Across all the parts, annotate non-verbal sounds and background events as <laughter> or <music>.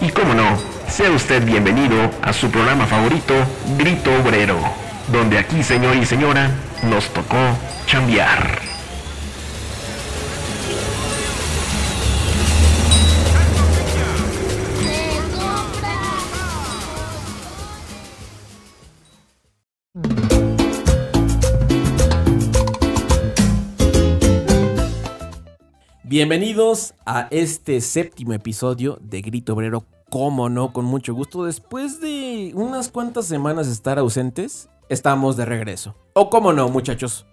Y cómo no, sea usted bienvenido a su programa favorito, Grito Obrero, donde aquí, señor y señora, nos tocó chambear. Bienvenidos a este séptimo episodio de Grito Obrero, cómo no, con mucho gusto. Después de unas cuantas semanas de estar ausentes, estamos de regreso. O cómo no, muchachos.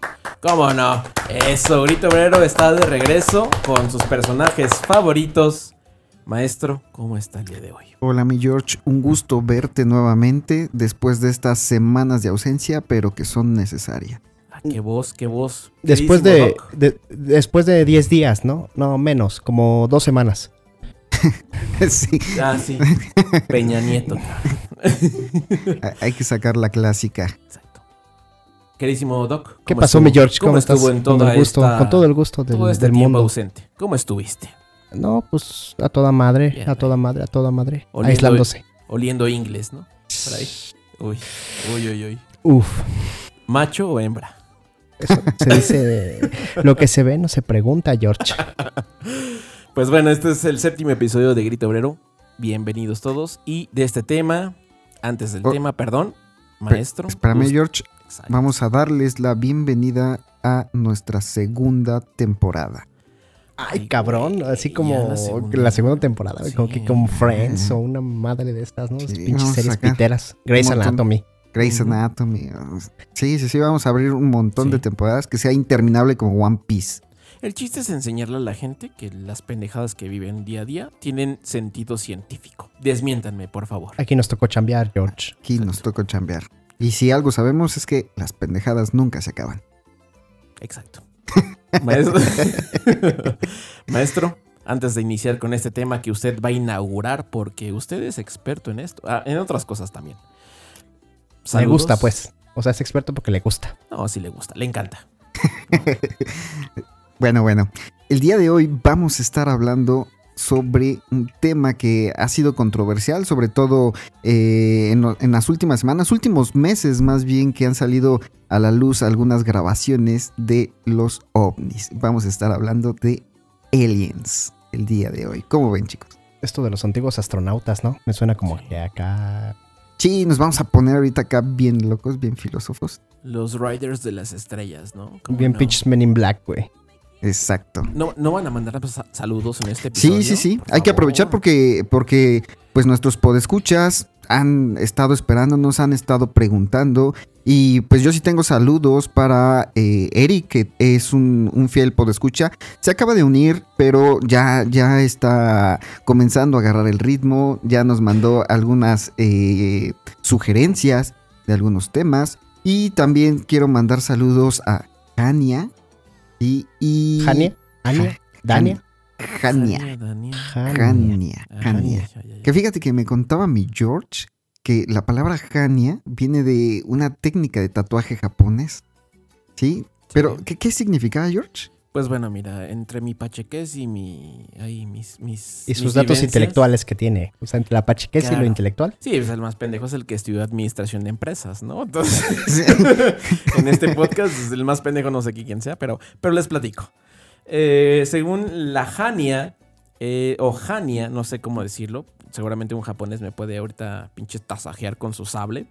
Cómo no. Eso, Grito Obrero está de regreso con sus personajes favoritos. Maestro, ¿cómo está el día de hoy? Hola mi George, un gusto verte nuevamente después de estas semanas de ausencia, pero que son necesarias. Ah, qué voz, qué voz. Después de, después de 10 días, ¿no? No, menos, como dos semanas. <laughs> sí, Ah, sí. Peña Nieto. hay- que sacar la clásica. Exacto. Queridísimo Doc. ¿Qué ¿cómo pasó, estuvo? mi George? ¿Cómo, ¿Cómo, estuvo estás? en con, toda el gusto, esta- con todo el gusto del, todo este del mundo. ausente? ¿Cómo estuviste? No, pues a toda madre, Bien, a toda madre, a toda madre. Oliendo- Aislándose. Oliendo inglés, ¿no? Por ahí. Uy, uy, uy, uy. Uf, ¿Macho o hembra? Eso se dice. lo que se ve no se pregunta, George. <laughs> Pues bueno, este es el séptimo episodio de Grito Obrero. Bienvenidos todos. Y de este tema, antes del Oh. tema, perdón, maestro. Espérame us- George, Exacto. vamos a darles la bienvenida a nuestra segunda temporada. Ay, cabrón, así como la la segunda. temporada, como que como Friends o una madre de estas, ¿no? Sí, Pinches series piteras. Grey's montón. Grey's. Anatomy. Sí, sí, sí, vamos a abrir un montón Sí. de temporadas que sea interminable como One Piece. El chiste es enseñarle a la gente que las pendejadas que viven día a día tienen sentido científico. Desmiéntanme, por favor. Aquí nos tocó chambear, George. Aquí nos tocó chambear. Y si algo sabemos es que las pendejadas nunca se acaban. Exacto. <laughs> Maestro, <laughs> Maestro, antes de iniciar con este tema que usted va a inaugurar, porque usted es experto en esto, ah, en otras cosas también. Le gusta, pues. O sea, es experto porque le gusta. No, sí le gusta, le encanta. <laughs> Bueno, bueno. El día de hoy vamos a estar hablando sobre un tema que ha sido controversial, sobre todo eh, en, en las últimas semanas, últimos meses más bien, que han salido a la luz algunas grabaciones de los ovnis. Vamos a estar hablando de aliens el día de hoy. ¿Cómo ven, chicos? Esto de los antiguos astronautas, ¿no? Me suena como que acá. Sí, nos vamos a poner ahorita acá bien locos, bien filósofos. Los Riders de las Estrellas, ¿no? ¿Cómo Bien no? Men in Black, güey. Exacto. No, no van a mandar sa- saludos en este episodio. Sí, sí, sí. Hay que aprovechar porque, porque pues nuestros podescuchas han estado esperando, nos han estado preguntando. Y pues yo sí tengo saludos para eh, Eric, que es un, un fiel podescucha. Se acaba de unir, pero ya, ya está comenzando a agarrar el ritmo. Ya nos mandó algunas eh, sugerencias de algunos temas. Y también quiero mandar saludos a Jania. Y, y ¿Jania? Jania. Jania, Dania. Jania. Jania. Jania. Que fíjate que me contaba mi George que la palabra Jania viene de una técnica de tatuaje japonés. ¿Sí? Pero, Sí. ¿qué, qué significaba George? Pues bueno, mira, entre mi pachequez y mi. Ahí, mis, mis. Y sus mis datos vivencias- intelectuales que tiene. O sea, entre la pachequez y Claro. lo intelectual. Sí, pues el más pendejo es el que estudió administración de empresas, ¿no? Entonces, <laughs> Sí. <laughs> en este podcast, pues, el más pendejo no sé qui- quién sea, pero, pero les platico. Eh, según la Jania, eh, o Jania, no sé cómo decirlo, seguramente un japonés me puede ahorita pinche tasajear con su sable,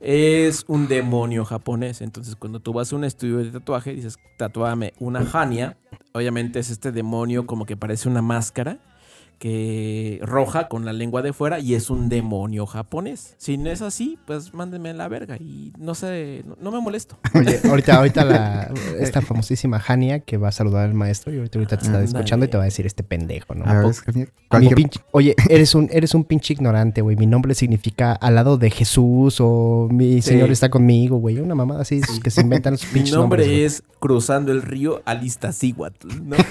es un demonio japonés. Entonces, cuando tú vas a un estudio de tatuaje, dices, tatúame una Jania, obviamente es este demonio como que parece una máscara que roja con la lengua de fuera y es un demonio japonés. Si no es así, pues mándenme a la verga y no sé, no, no me molesto. <laughs> Oye, ahorita, ahorita la, <laughs> esta famosísima Jania que va a saludar al maestro y ahorita, ahorita te está escuchando y te va a decir este pendejo, ¿no? A ver, poco? Jania, Mi cualquier- pinche- oye, eres un, eres un pinche ignorante, güey. Mi nombre significa al lado de Jesús o mi Sí. señor está conmigo, güey. Una mamada así que se inventan sus Mi pinches nombre nombres. güey. es Cruzando el Río Alistacíhuatl, ¿no? <laughs>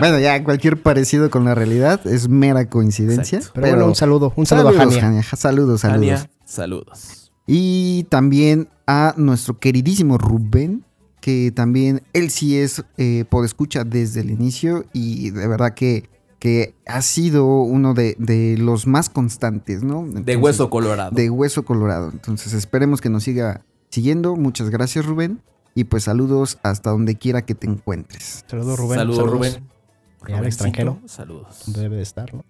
Bueno, ya cualquier parecido con la realidad es mera coincidencia. Pero, bueno, un saludo, un saludo saludos, a Jania. Jania. ja- Saludos, saludos. Jania, saludos. Y también a nuestro queridísimo Rubén, que también él sí es eh, podescucha desde el inicio y de verdad que, que ha sido uno de, de los más constantes, ¿no? De hueso colorado. De hueso colorado. Entonces esperemos que nos siga siguiendo. Muchas gracias Rubén. Y pues saludos hasta donde quiera que te encuentres. Saludos, Rubén. Saludos, Rubén. Y al Rubencito, extranjero. Saludos. Donde debe de estar, ¿no?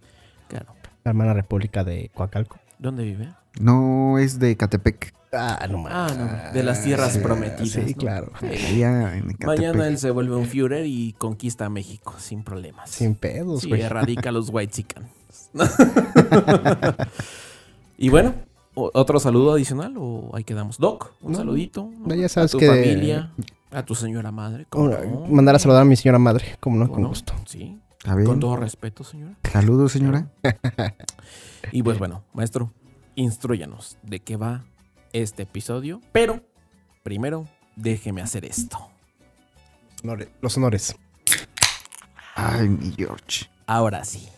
Claro. La hermana república de Coacalco. ¿Dónde vive? No es de Catepec. Ah, no Ah, no. De las tierras sí, prometidas. Sí, ¿no? claro. Allá en. Mañana él se vuelve un Führer y conquista a México sin problemas. Sin pedos, Sí, güey. erradica a los white <laughs> y bueno, ¿otro saludo adicional o ahí quedamos? Doc, un No, saludito. ya sabes a tu que- familia, a tu señora madre. ¿cómo Ahora, no? Mandar a saludar a mi señora madre, como no, ¿Cómo con no? gusto. Sí, A ver, con todo respeto, señora. saludos señora. <laughs> Y pues bueno, maestro, instruyanos de qué va este episodio. Pero, primero, déjeme hacer esto. Los honores. Ay, mi George. Ahora sí.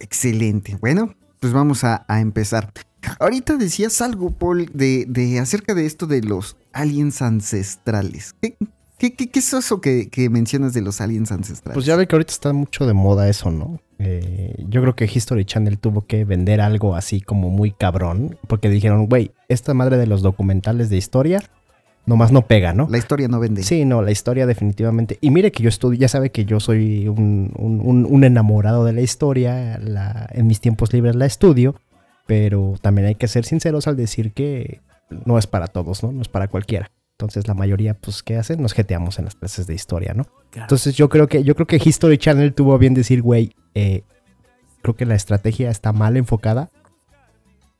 Excelente. Bueno, pues vamos a, a empezar. Ahorita decías algo, Paul, de, de acerca de esto de los aliens ancestrales. ¿Qué, qué- qué- qué es eso que, que mencionas de los aliens ancestrales? Pues ya ve que ahorita está mucho de moda eso, ¿no? Eh, yo creo que History Channel tuvo que vender algo así como muy cabrón, porque dijeron, güey, esta madre de los documentales de historia, nomás no pega, ¿no? La historia no vende. Sí, no, la historia definitivamente. Y mire que yo estudio, ya sabe que yo soy un, un- enamorado de la historia, la- en mis tiempos libres la estudio, pero también hay que ser sinceros al decir que no es para todos, ¿no? No es para cualquiera. Entonces la mayoría, pues, ¿qué hacen? Nos jeteamos en las clases de historia, ¿no? Entonces yo creo que, yo creo que History Channel tuvo bien decir, güey, eh, creo que la estrategia está mal enfocada.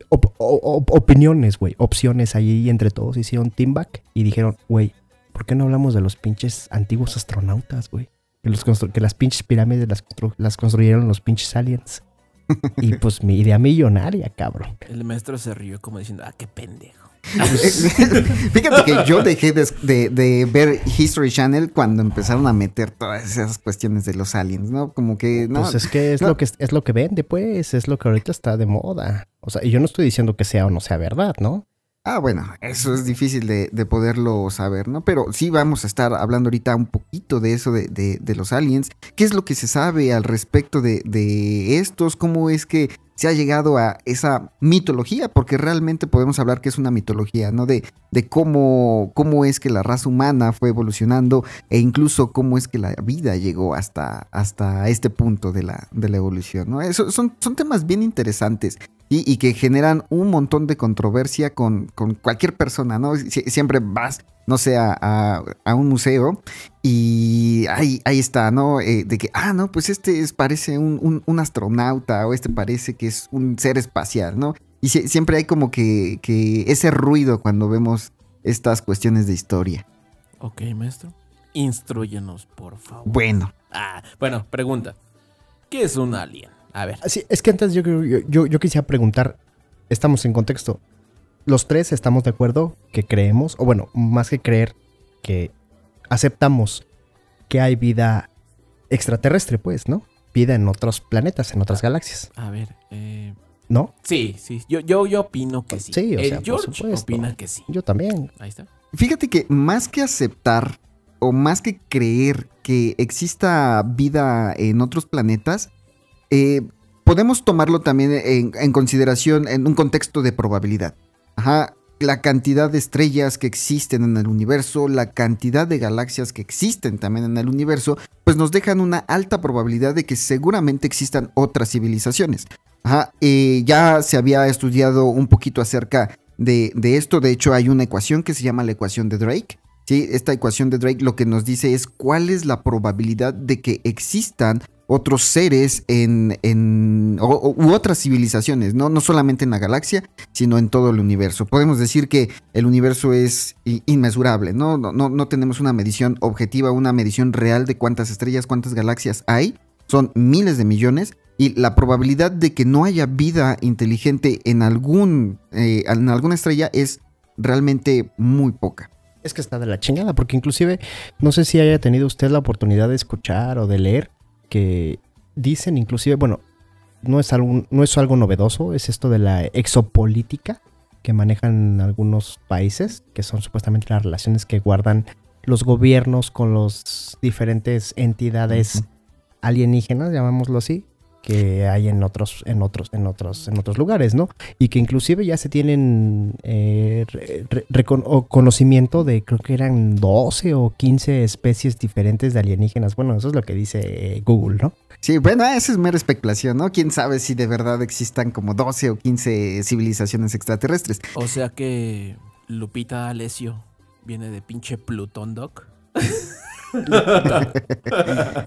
Op- o- op- opiniones, güey, opciones ahí entre todos hicieron team back y dijeron, güey, ¿por qué no hablamos de los pinches antiguos astronautas, güey? Que, los que las pinches pirámides las, constru- las construyeron los pinches aliens. Y pues mi idea millonaria, cabrón. El maestro se rió como diciendo, ah, qué pendejo. <laughs> Fíjate que yo dejé de, de- de ver History Channel cuando empezaron a meter todas esas cuestiones de los aliens, ¿no? Como que, no, Pues es que es no. lo que es lo que vende, pues, es lo que ahorita está de moda. O sea, y yo no estoy diciendo que sea o no sea verdad, ¿no? Ah, bueno, eso es difícil de, de poderlo saber, ¿no? Pero sí vamos a estar hablando ahorita un poquito de eso, de, los aliens. ¿Qué es lo que se sabe al respecto de, estos? ¿Cómo es que se ha llegado a esa mitología? Porque realmente podemos hablar que es una mitología, ¿no? De, cómo, cómo es que la raza humana fue evolucionando e incluso cómo es que la vida llegó hasta, hasta este punto de la, la evolución, ¿no? Son, son temas bien interesantes y, y que generan un montón de controversia con, con cualquier persona, ¿no? Sie- siempre vas, no sé, a, a- a un museo y ahí, ahí está, ¿no? Eh, de que, ah, no, pues este es- parece un, un- un astronauta o este parece que es un ser espacial, ¿no? Y sie- siempre hay como que, que ese ruido cuando vemos estas cuestiones de historia. Ok, maestro. Instruyenos, por favor. Bueno, Ah, bueno, pregunta. ¿Qué es un alien? A ver. Sí, es que antes yo, yo, yo, yo quisiera preguntar, estamos en contexto, los tres estamos de acuerdo que creemos, o bueno, más que creer, que aceptamos que hay vida extraterrestre, pues, ¿no? Vida en otros planetas, en otras galaxias, A ver. Eh, ¿no? sí, sí. Yo, yo, yo opino que sí. Sí, o El sea, por George supuesto. opina que sí. Yo también. Ahí está. Fíjate que más que aceptar o más que creer que exista vida en otros planetas, eh, podemos tomarlo también en, consideración en un contexto de probabilidad. Ajá, la cantidad de estrellas que existen en el universo, la cantidad de galaxias que existen también en el universo, pues nos dejan una alta probabilidad de que seguramente existan otras civilizaciones. Ajá, eh, ya se había estudiado un poquito acerca de, de esto. De hecho, hay una ecuación que se llama la ecuación de Drake. ¿sí? Esta ecuación de Drake lo que nos dice es cuál es la probabilidad de que existan otros seres en, en u otras civilizaciones, ¿no? no solamente en la galaxia, sino en todo el universo. Podemos decir que el universo es inmesurable, ¿no? No, no, no tenemos una medición objetiva, una medición real de cuántas estrellas, cuántas galaxias hay. Son miles de millones y la probabilidad de que no haya vida inteligente en, algún, eh, en alguna estrella es realmente muy poca. Es que está de la chingada, porque inclusive, no sé si haya tenido usted la oportunidad de escuchar o de leer que dicen inclusive, bueno, no es algo, no es algo novedoso, es esto de la exopolítica que manejan algunos países, que son supuestamente las relaciones que guardan los gobiernos con los diferentes entidades alienígenas, llamámoslo así, que hay en otros, en otros, en otros, en otros lugares, ¿no? Y que inclusive ya se tienen eh, re- re- recon- o conocimiento de, creo que eran 12 o 15 especies diferentes de alienígenas. Bueno, eso es lo que dice eh, Google, ¿no? Sí, bueno, esa es mera especulación, ¿no? Quién sabe si de verdad existan como 12 o 15 civilizaciones extraterrestres. O sea que Lupita Alessio viene de pinche Plutón, Doc. <laughs> <laughs>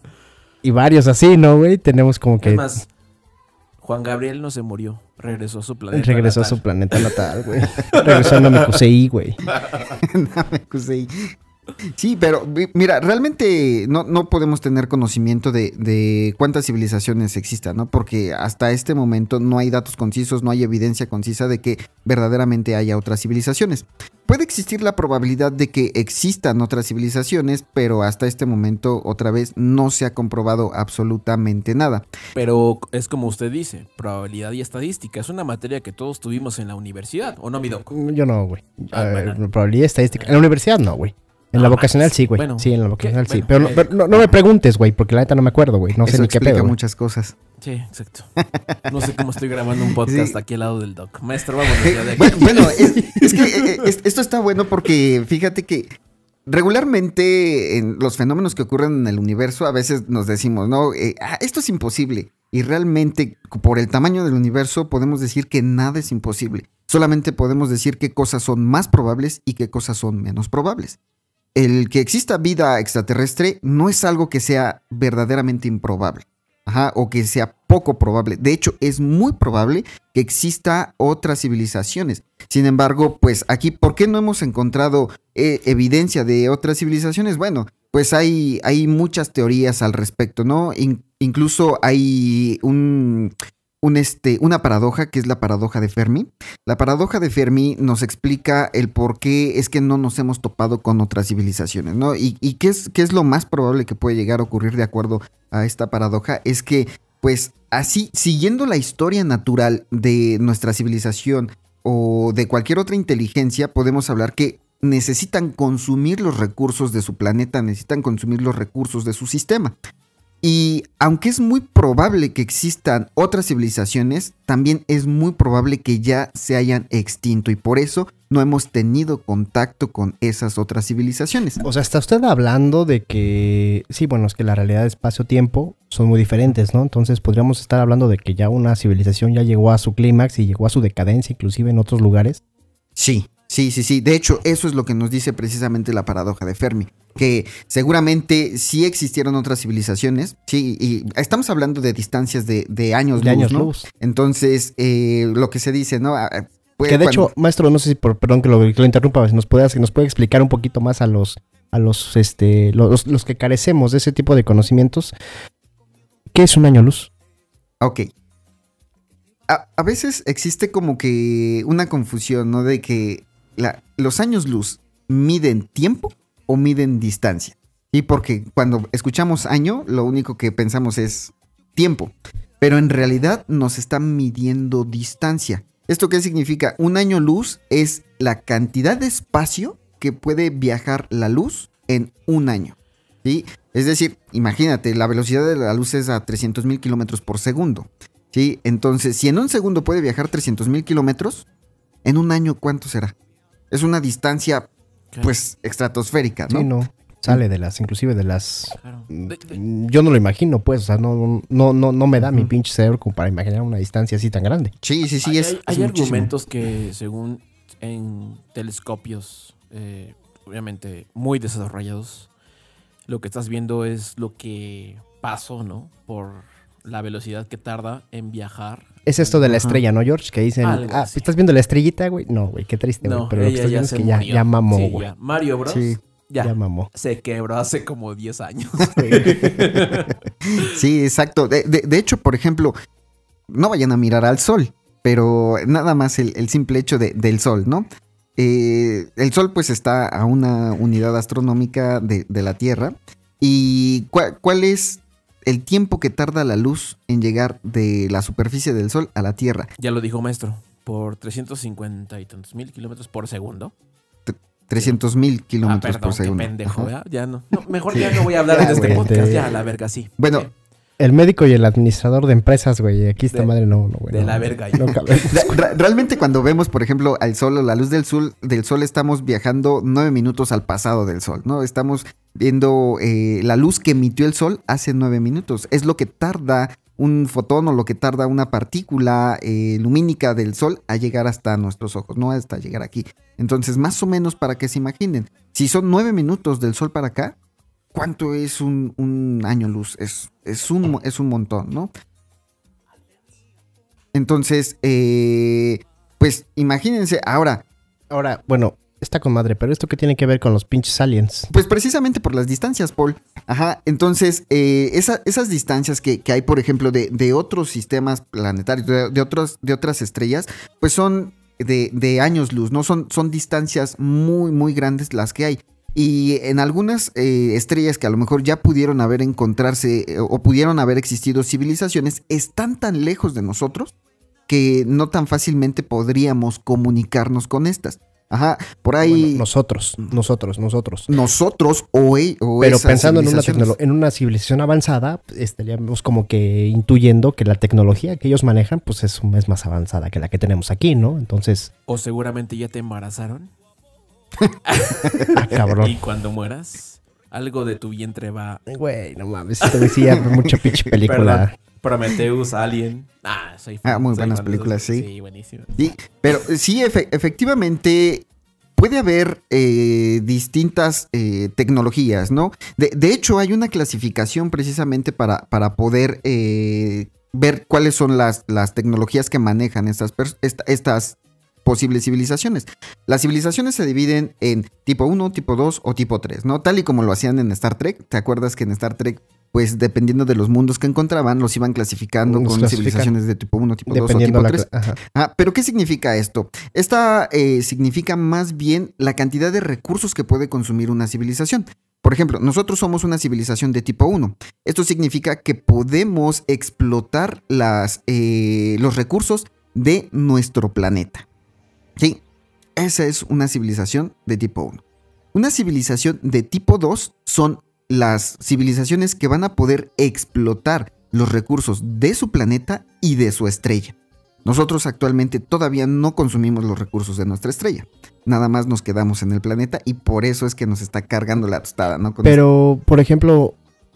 Y varios así, ¿no, güey? Tenemos como que Es más, Juan Gabriel no se murió. Regresó a su planeta. regresó a natal. su planeta natal, güey. <laughs> regresó a Namekusei, güey. <laughs> Namekusei. Sí, pero mi- mira, realmente no, no podemos tener conocimiento de, de cuántas civilizaciones existan, ¿no? Porque hasta este momento no hay datos concisos, no hay evidencia concisa de que verdaderamente haya otras civilizaciones. Puede existir la probabilidad de que existan otras civilizaciones, pero hasta este momento, otra vez, no se ha comprobado absolutamente nada. Pero es como usted dice, probabilidad y estadística. Es una materia que todos tuvimos en la universidad, ¿o no, mi Doc? Yo no, güey. Ah, Eh, bueno. Probabilidad estadística. En la universidad no, güey. En la vocacional sí, güey. Bueno, sí, en la vocacional ¿qué? sí. Bueno, pero, no, eh. pero no, no me preguntes, güey, porque la neta no me acuerdo, güey. No sé ni qué pedo. muchas cosas. Sí, exacto. No sé cómo estoy grabando un podcast Sí. aquí al lado del Doc. Maestro, vámonos ya de aquí. Bueno, bueno, es, es <laughs> que eh, eh, es- esto está bueno porque fíjate que regularmente en los fenómenos que ocurren en el universo a veces nos decimos, no, Eh, ah, esto es imposible. Y realmente por el tamaño del universo podemos decir que nada es imposible. Solamente podemos decir qué cosas son más probables y qué cosas son menos probables. El que exista vida extraterrestre no es algo que sea verdaderamente improbable. O que sea poco probable. De hecho, es muy probable que exista otras civilizaciones. Sin embargo, pues aquí, ¿por qué no hemos encontrado eh, evidencia de otras civilizaciones? Bueno, pues hay, hay muchas teorías al respecto, ¿no? In- incluso hay un, un, este, una paradoja que es la paradoja de Fermi. La paradoja de Fermi nos explica el por qué es que no nos hemos topado con otras civilizaciones, ¿no? Y, qué, es, qué es lo más probable que puede llegar a ocurrir de acuerdo a esta paradoja, es que, pues así, siguiendo la historia natural de nuestra civilización o de cualquier otra inteligencia, podemos hablar que necesitan consumir los recursos de su planeta, necesitan consumir los recursos de su sistema. Y aunque es muy probable que existan otras civilizaciones, también es muy probable que ya se hayan extinto y por eso no hemos tenido contacto con esas otras civilizaciones. O sea, está usted hablando de que, sí, bueno, es que la realidad de espacio-tiempo son muy diferentes, ¿no? Entonces podríamos estar hablando de que ya una civilización ya llegó a su clímax y llegó a su decadencia, inclusive en otros lugares. Sí, sí, sí, sí. De hecho, eso es lo que nos dice precisamente la paradoja de Fermi. Que seguramente sí existieron otras civilizaciones. Sí, y estamos hablando de distancias de, de años De luz, años ¿no? luz. Entonces, eh, lo que se dice, ¿no? Ah, pues, Que de cuando- hecho, maestro, no sé si por, perdón que lo, que lo interrumpa, si nos puede, si nos puede explicar un poquito más a los, a los, este, los, los que carecemos de ese tipo de conocimientos. ¿Qué es un año luz? Ok. A, a veces existe como que una confusión, ¿no? De que los años luz miden tiempo o miden distancia. Y porque cuando escuchamos año, lo único que pensamos es tiempo. Pero en realidad nos está midiendo distancia. ¿Esto qué significa? Un año luz es la cantidad de espacio que puede viajar la luz en un año. ¿sí? Es decir, imagínate, la velocidad de la luz es a 300 mil kilómetros por segundo. ¿sí? Entonces, si en un segundo puede viajar 300 mil kilómetros, en un año, ¿cuánto será? Es una distancia, Claro, pues, estratosférica, ¿no? Sí, no. Sale de las, inclusive de las. claro. mm, Yo no lo imagino, pues. O sea, no, no, no, no me da mi pinche cerebro como para imaginar una distancia así tan grande. Sí, sí, sí, hay es, hay- es hay muchísimo. argumentos que según en telescopios, eh, obviamente muy desarrollados, lo que estás viendo es lo que pasó, ¿no? Por la velocidad que tarda en viajar. Es esto de la Ajá. estrella, ¿no, George? Que dicen, Algo ah, así. ¿estás viendo la estrellita, güey? No, güey, qué triste, güey. No, Pero lo que estás ya viendo es que ya, ya mamó, Sí, güey. ya. Mario Bros. Sí. Ya, ya mamó. se quebró hace como 10 años. <laughs> <laughs> Sí, exacto. De, de- de hecho, por ejemplo, no vayan a mirar al sol, pero nada más el, el simple hecho de- del sol, ¿no? Eh, el sol pues está a una unidad astronómica de, de la Tierra. ¿Y cuál, cuál es el tiempo que tarda la luz en llegar de la superficie del sol a la Tierra? ya lo dijo maestro. Por 350 y tantos mil kilómetros por segundo. 300 mil Ah, kilómetros por qué segundo. pendejo, Ajá. ¿verdad? Ya no. No, Mejor ya no voy a hablar Ya, en este güey, podcast. Ya, a la verga, sí. Bueno, Eh, El médico y el administrador de empresas, güey. Aquí esta De- madre no, no, güey. de no, la verga, No <laughs> realmente cuando vemos, por ejemplo, al sol o la luz del sol, del sol, estamos viajando nueve minutos al pasado del sol, ¿no? Estamos viendo eh, la luz que emitió el sol hace nueve minutos. Es lo que tarda un fotón o lo que tarda una partícula eh, lumínica del sol a llegar hasta nuestros ojos, no hasta llegar aquí. Entonces, más o menos para que se imaginen, si son nueve minutos del sol para acá, ¿cuánto es un, año luz? Es, es, un, es un montón, ¿no? Entonces, eh, pues imagínense, ahora, Ahora, bueno, está con madre, pero ¿esto qué tiene que ver con los pinches aliens? pues precisamente por las distancias, Paul. Ajá, entonces, eh, esa- esas distancias que, hay, por ejemplo, de, de otros sistemas planetarios, de, otros, de otras estrellas, pues son de, años luz, ¿no? Son, son distancias muy, muy grandes las que hay. Y en algunas eh, estrellas que a lo mejor ya pudieron haber encontrarse eh, o pudieron haber existido civilizaciones, están tan lejos de nosotros que no tan fácilmente podríamos comunicarnos con estas. Ajá, por ahí Bueno, nosotros, nosotros, nosotros. nosotros o, e- o Pero esas pensando en una, en una civilización avanzada, estaríamos como que intuyendo que la tecnología que ellos manejan, pues es, es más avanzada que la que tenemos aquí, ¿no? Entonces, O seguramente ya te embarazaron. ah, Y cabrón. cuando mueras, algo de tu vientre va. Güey, no mames, te decía mucha pinche <laughs> película. Prometheus, Alien. Ah, soy fan. Ah, muy soy buenas fan de esos. películas, sí. Sí, buenísimas. Sí, pero eh, sí, efe- efectivamente puede haber eh, distintas eh, tecnologías, ¿no? De, de hecho, hay una clasificación precisamente para, para poder eh, ver cuáles son las, las tecnologías que manejan estas, esta- estas posibles civilizaciones. Las civilizaciones se dividen en tipo 1, tipo 2 o tipo 3, ¿no? Tal y como lo hacían en Star Trek. ¿Te acuerdas que en Star Trek, pues dependiendo de los mundos que encontraban, los iban clasificando Los con civilizaciones de tipo 1, tipo 2 o tipo la... 3? Ajá. Ah, pero ¿qué significa esto? Esta eh, significa más bien la cantidad de recursos que puede consumir una civilización. Por ejemplo, nosotros somos una civilización de tipo 1. Esto significa que podemos explotar las, eh, los recursos de nuestro planeta. ¿Sí? Esa es una civilización de tipo 1. Una civilización de tipo 2 son las civilizaciones que van a poder explotar los recursos de su planeta y de su estrella. Nosotros actualmente todavía no consumimos los recursos de nuestra estrella. Nada más nos quedamos en el planeta y por eso es que nos está cargando la tostada, ¿no? Con Pero, por ejemplo,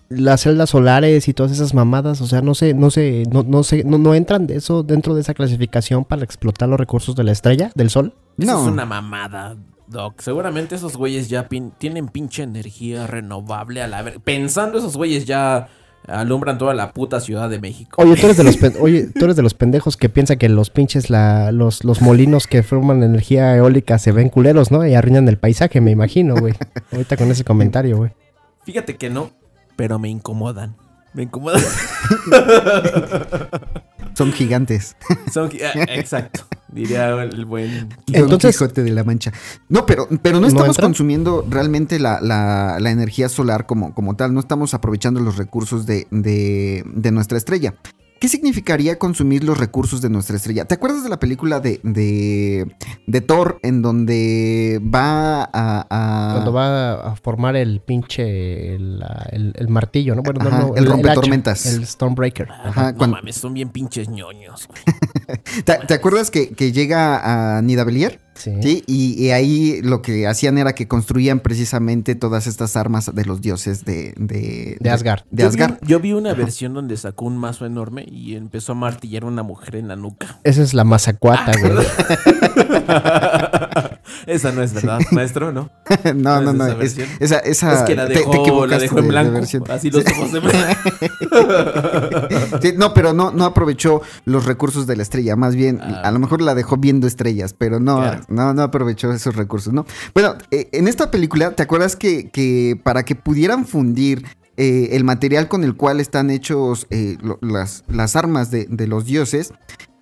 las celdas solares y todas esas mamadas, o sea, no sé, no sé, no, no sé, no, no entran de eso dentro de esa clasificación para explotar los recursos de la estrella, del sol. Eso No. es una mamada, Doc. Seguramente esos güeyes ya pin- tienen pinche energía renovable a la ver. Pensando esos güeyes ya alumbran toda la puta Ciudad de México. Oye, tú eres de los, <laughs> pen- oye, tú eres de los pendejos que piensa que los pinches, la, los, los molinos que forman energía eólica se ven culeros, ¿no? Y arruinan el paisaje, me imagino, güey. Ahorita con ese comentario, güey. Fíjate que no, pero me incomodan. Me incomodan. <laughs> Son gigantes. Son- ah, exacto. Diría el buen. Don Entonces- Quijote de la Mancha. No, pero, pero no ¿No estamos consumiendo realmente la, la- la energía solar como, como tal. No estamos aprovechando los recursos de, de- de nuestra estrella. ¿Qué significaría consumir los recursos de nuestra estrella? ¿Te acuerdas de la película de, de, de Thor en donde va a... a- Cuando va a formar el pinche, el, el- el martillo, ¿no? Bueno, no, Ajá, no, el hacha, rompetormentas. El Stormbreaker. Ajá, no cuando- mames, son bien pinches ñoños. güey. <laughs> ¿Te, te acuerdas que, que llega a Nidabelier? Sí. Sí, y, y ahí lo que hacían era que construían precisamente todas estas armas de los dioses de... De, De Asgard. De Yo vi- Asgard. Yo vi una versión donde sacó un mazo enorme y empezó a martillar a una mujer en la nuca. Esa es la mazacuata, güey. <laughs> <laughs> Esa no es verdad, maestro, ¿no? no, <laughs> no, ¿No no. es es- esa esa, esa, es que la te- te la dejó de- en blanco. así los ojos de <laughs> Sí, no, pero no, no aprovechó los recursos de la estrella. Más bien, Ah. a lo mejor la dejó viendo estrellas, pero no, Claro. no, no aprovechó esos recursos, ¿no? Bueno, eh, en esta película, ¿te acuerdas que, que para que pudieran fundir eh, el material con el cual están hechos eh, lo- las, las armas de, de los dioses,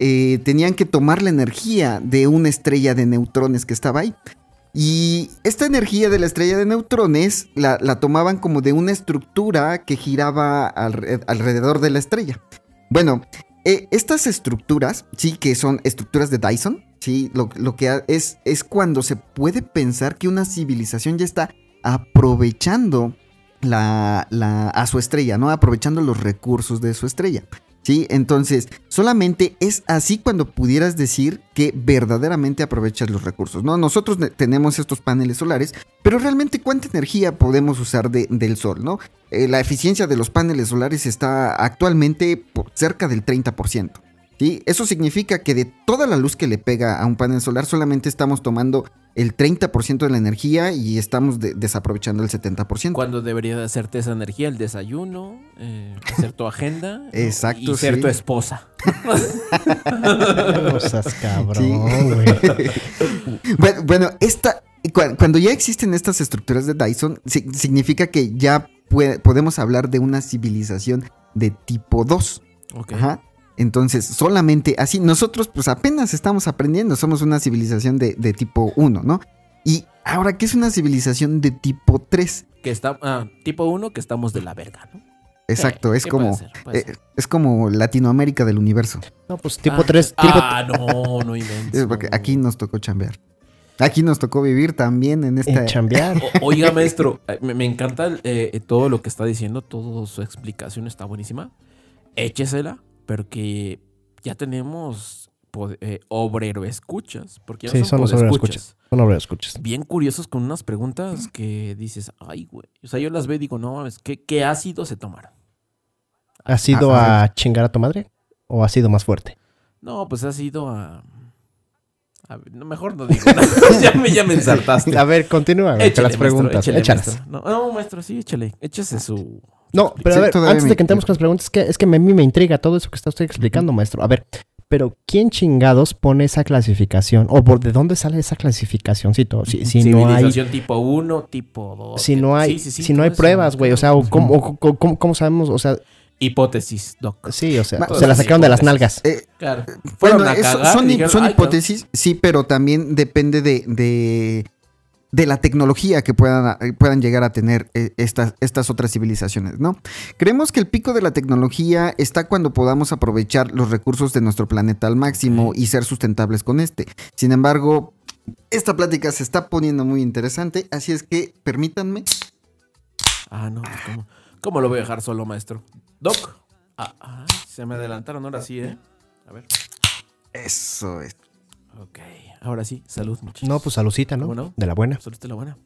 eh, tenían que tomar la energía de una estrella de neutrones que estaba ahí? Y esta energía de la estrella de neutrones la, tomaban como de una estructura que giraba alre- alrededor de la estrella. Bueno, eh, estas estructuras, sí, que son estructuras de Dyson, Sí, lo, lo que es, es cuando se puede pensar que una civilización ya está aprovechando la, la- a su estrella, ¿no? Aprovechando los recursos de su estrella. Sí, entonces, solamente es así cuando pudieras decir que verdaderamente aprovechas los recursos, ¿no? Nosotros ne- tenemos estos paneles solares, pero realmente cuánta energía podemos usar de- del sol, ¿no? Eh, la eficiencia de los paneles solares está actualmente por cerca del 30%. ¿sí? Eso significa que de toda la luz que le pega a un panel solar, solamente estamos tomando el 30% de la energía y estamos de- desaprovechando el 70%. Cuando debería de hacerte esa energía, el desayuno, eh, hacer tu agenda. Exacto, y ser sí. tu esposa. <laughs> No seas cabrón, Sí. <laughs> Bueno, bueno, esta, cu- cuando ya existen estas estructuras de Dyson, si- significa que ya podemos hablar de una civilización de tipo 2. Ok. Ajá. Entonces, solamente así, nosotros pues apenas estamos aprendiendo, somos una civilización de, de tipo 1, ¿no? Y ahora, ¿qué es una civilización de tipo 3? Que está, ah, tipo 1, que estamos de la verga, ¿no? Exacto, Sí, es como puede ser, puede eh, ser. es como Latinoamérica del universo. No, pues tipo Ah, 3. Tipo, Ah, no, no inventes. Es porque aquí nos tocó chambear. Aquí nos tocó vivir también en esta en chambear. O- Oiga, maestro, eh, me, me encanta eh, todo lo que está diciendo, toda su explicación está buenísima. Échesela, pero que ya tenemos eh, obrero escuchas, porque ya Sí, no son son, los podescuchas. escuchas. No lo escuchas. Bien curiosos con unas preguntas que dices, ay, güey. O sea, yo las veo y digo, no mames, ¿qué, qué ácido se tomaron? ¿Has ido Ajá. a chingar a tu madre? ¿O has sido más fuerte? No, pues ha sido a. a ver, no, mejor no digo nada. <laughs> ya, me, ya me ensartaste. A ver, continúa güey, las maestro, preguntas. échale, Échalas. maestro. No, no, maestro, sí, échale. Échese su. No, pero Sí, a ver, antes de que entremos con las preguntas, es que, es que me- a mí me intriga todo eso que está usted explicando, maestro. A ver, pero ¿quién chingados pone esa clasificación? ¿O por de dónde sale esa clasificación? Si, si, si no hay, tipo 1, tipo 2. si no hay, Sí, sí, sí, si no hay pruebas, güey. O sea, o cómo, o cómo- cómo- cómo sabemos? O sea, Hipótesis, doc. sí, o sea, Ma- se la sacaron de las nalgas. Eh, Claro. Bueno, a eso- cagar son, hipótesis, sí, pero también depende de, de, de la tecnología que puedan, eh, puedan llegar a tener eh, estas, estas otras civilizaciones, ¿no? Creemos que el pico de la tecnología está cuando podamos aprovechar los recursos de nuestro planeta al máximo y ser sustentables con este. Sin embargo, esta plática se está poniendo muy interesante, así es que permítanme. Ah, no, pues ¿cómo, ¿cómo lo voy a dejar solo, maestro? Doc. Ah, ah, se me adelantaron ahora sí, ¿eh? A ver. Eso es. Ok. Ahora sí, salud, muchachos. No, pues salucita, ¿no? ¿Cómo no? De la buena. Salud de la buena.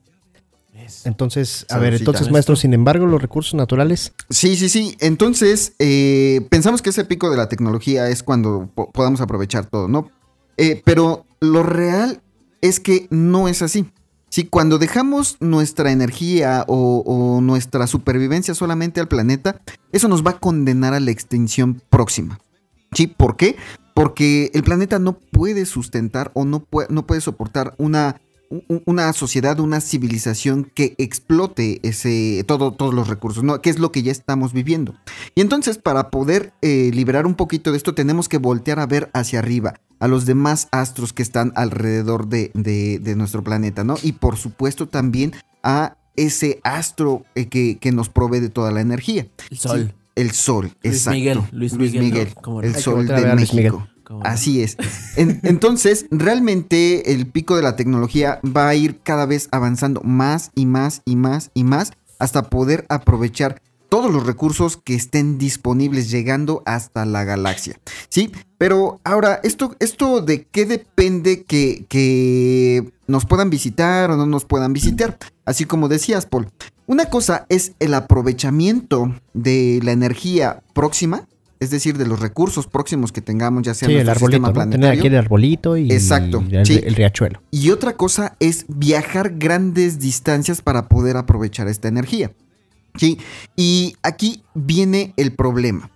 Eso. Entonces, a Saludcita. ver, entonces, maestro, sin embargo, los recursos naturales, Sí, sí, sí. Entonces, eh, pensamos que ese pico de la tecnología es cuando po- podamos aprovechar todo, ¿no? Eh, pero lo real es que no es así. Si cuando dejamos nuestra energía o, o nuestra supervivencia solamente al planeta, eso nos va a condenar a la extinción próxima. ¿Sí? ¿Por qué? Porque el planeta no puede sustentar o no puede, no puede soportar una, una sociedad, una civilización que explote ese, todo, todos los recursos, ¿no? Que es lo que ya estamos viviendo. Y entonces, para poder eh, liberar un poquito de esto, tenemos que voltear a ver hacia arriba, a los demás astros que están alrededor de, de- de nuestro planeta, ¿no? Y por supuesto también a ese astro eh, que, que nos provee de toda la energía. El sol. Sí, el sol, Luis exacto. Miguel, Luis Miguel, ¿no? ¿Cómo no? el sol de Luis México. Miguel. Así es. En- <laughs> entonces, realmente el pico de la tecnología va a ir cada vez avanzando más y más y más y más hasta poder aprovechar todos los recursos que estén disponibles llegando hasta la galaxia. ¿Sí? Pero ahora, ¿esto, esto de qué depende que, que nos puedan visitar o no nos puedan visitar? Así como decías, Paul. Una cosa es el aprovechamiento de la energía próxima, es decir, de los recursos próximos que tengamos, ya sea sí, el arbolito, sistema ¿no? Tener planetario. aquí el arbolito y Exacto, el, sí. el riachuelo. Y otra cosa es viajar grandes distancias para poder aprovechar esta energía. Sí, y aquí viene el problema.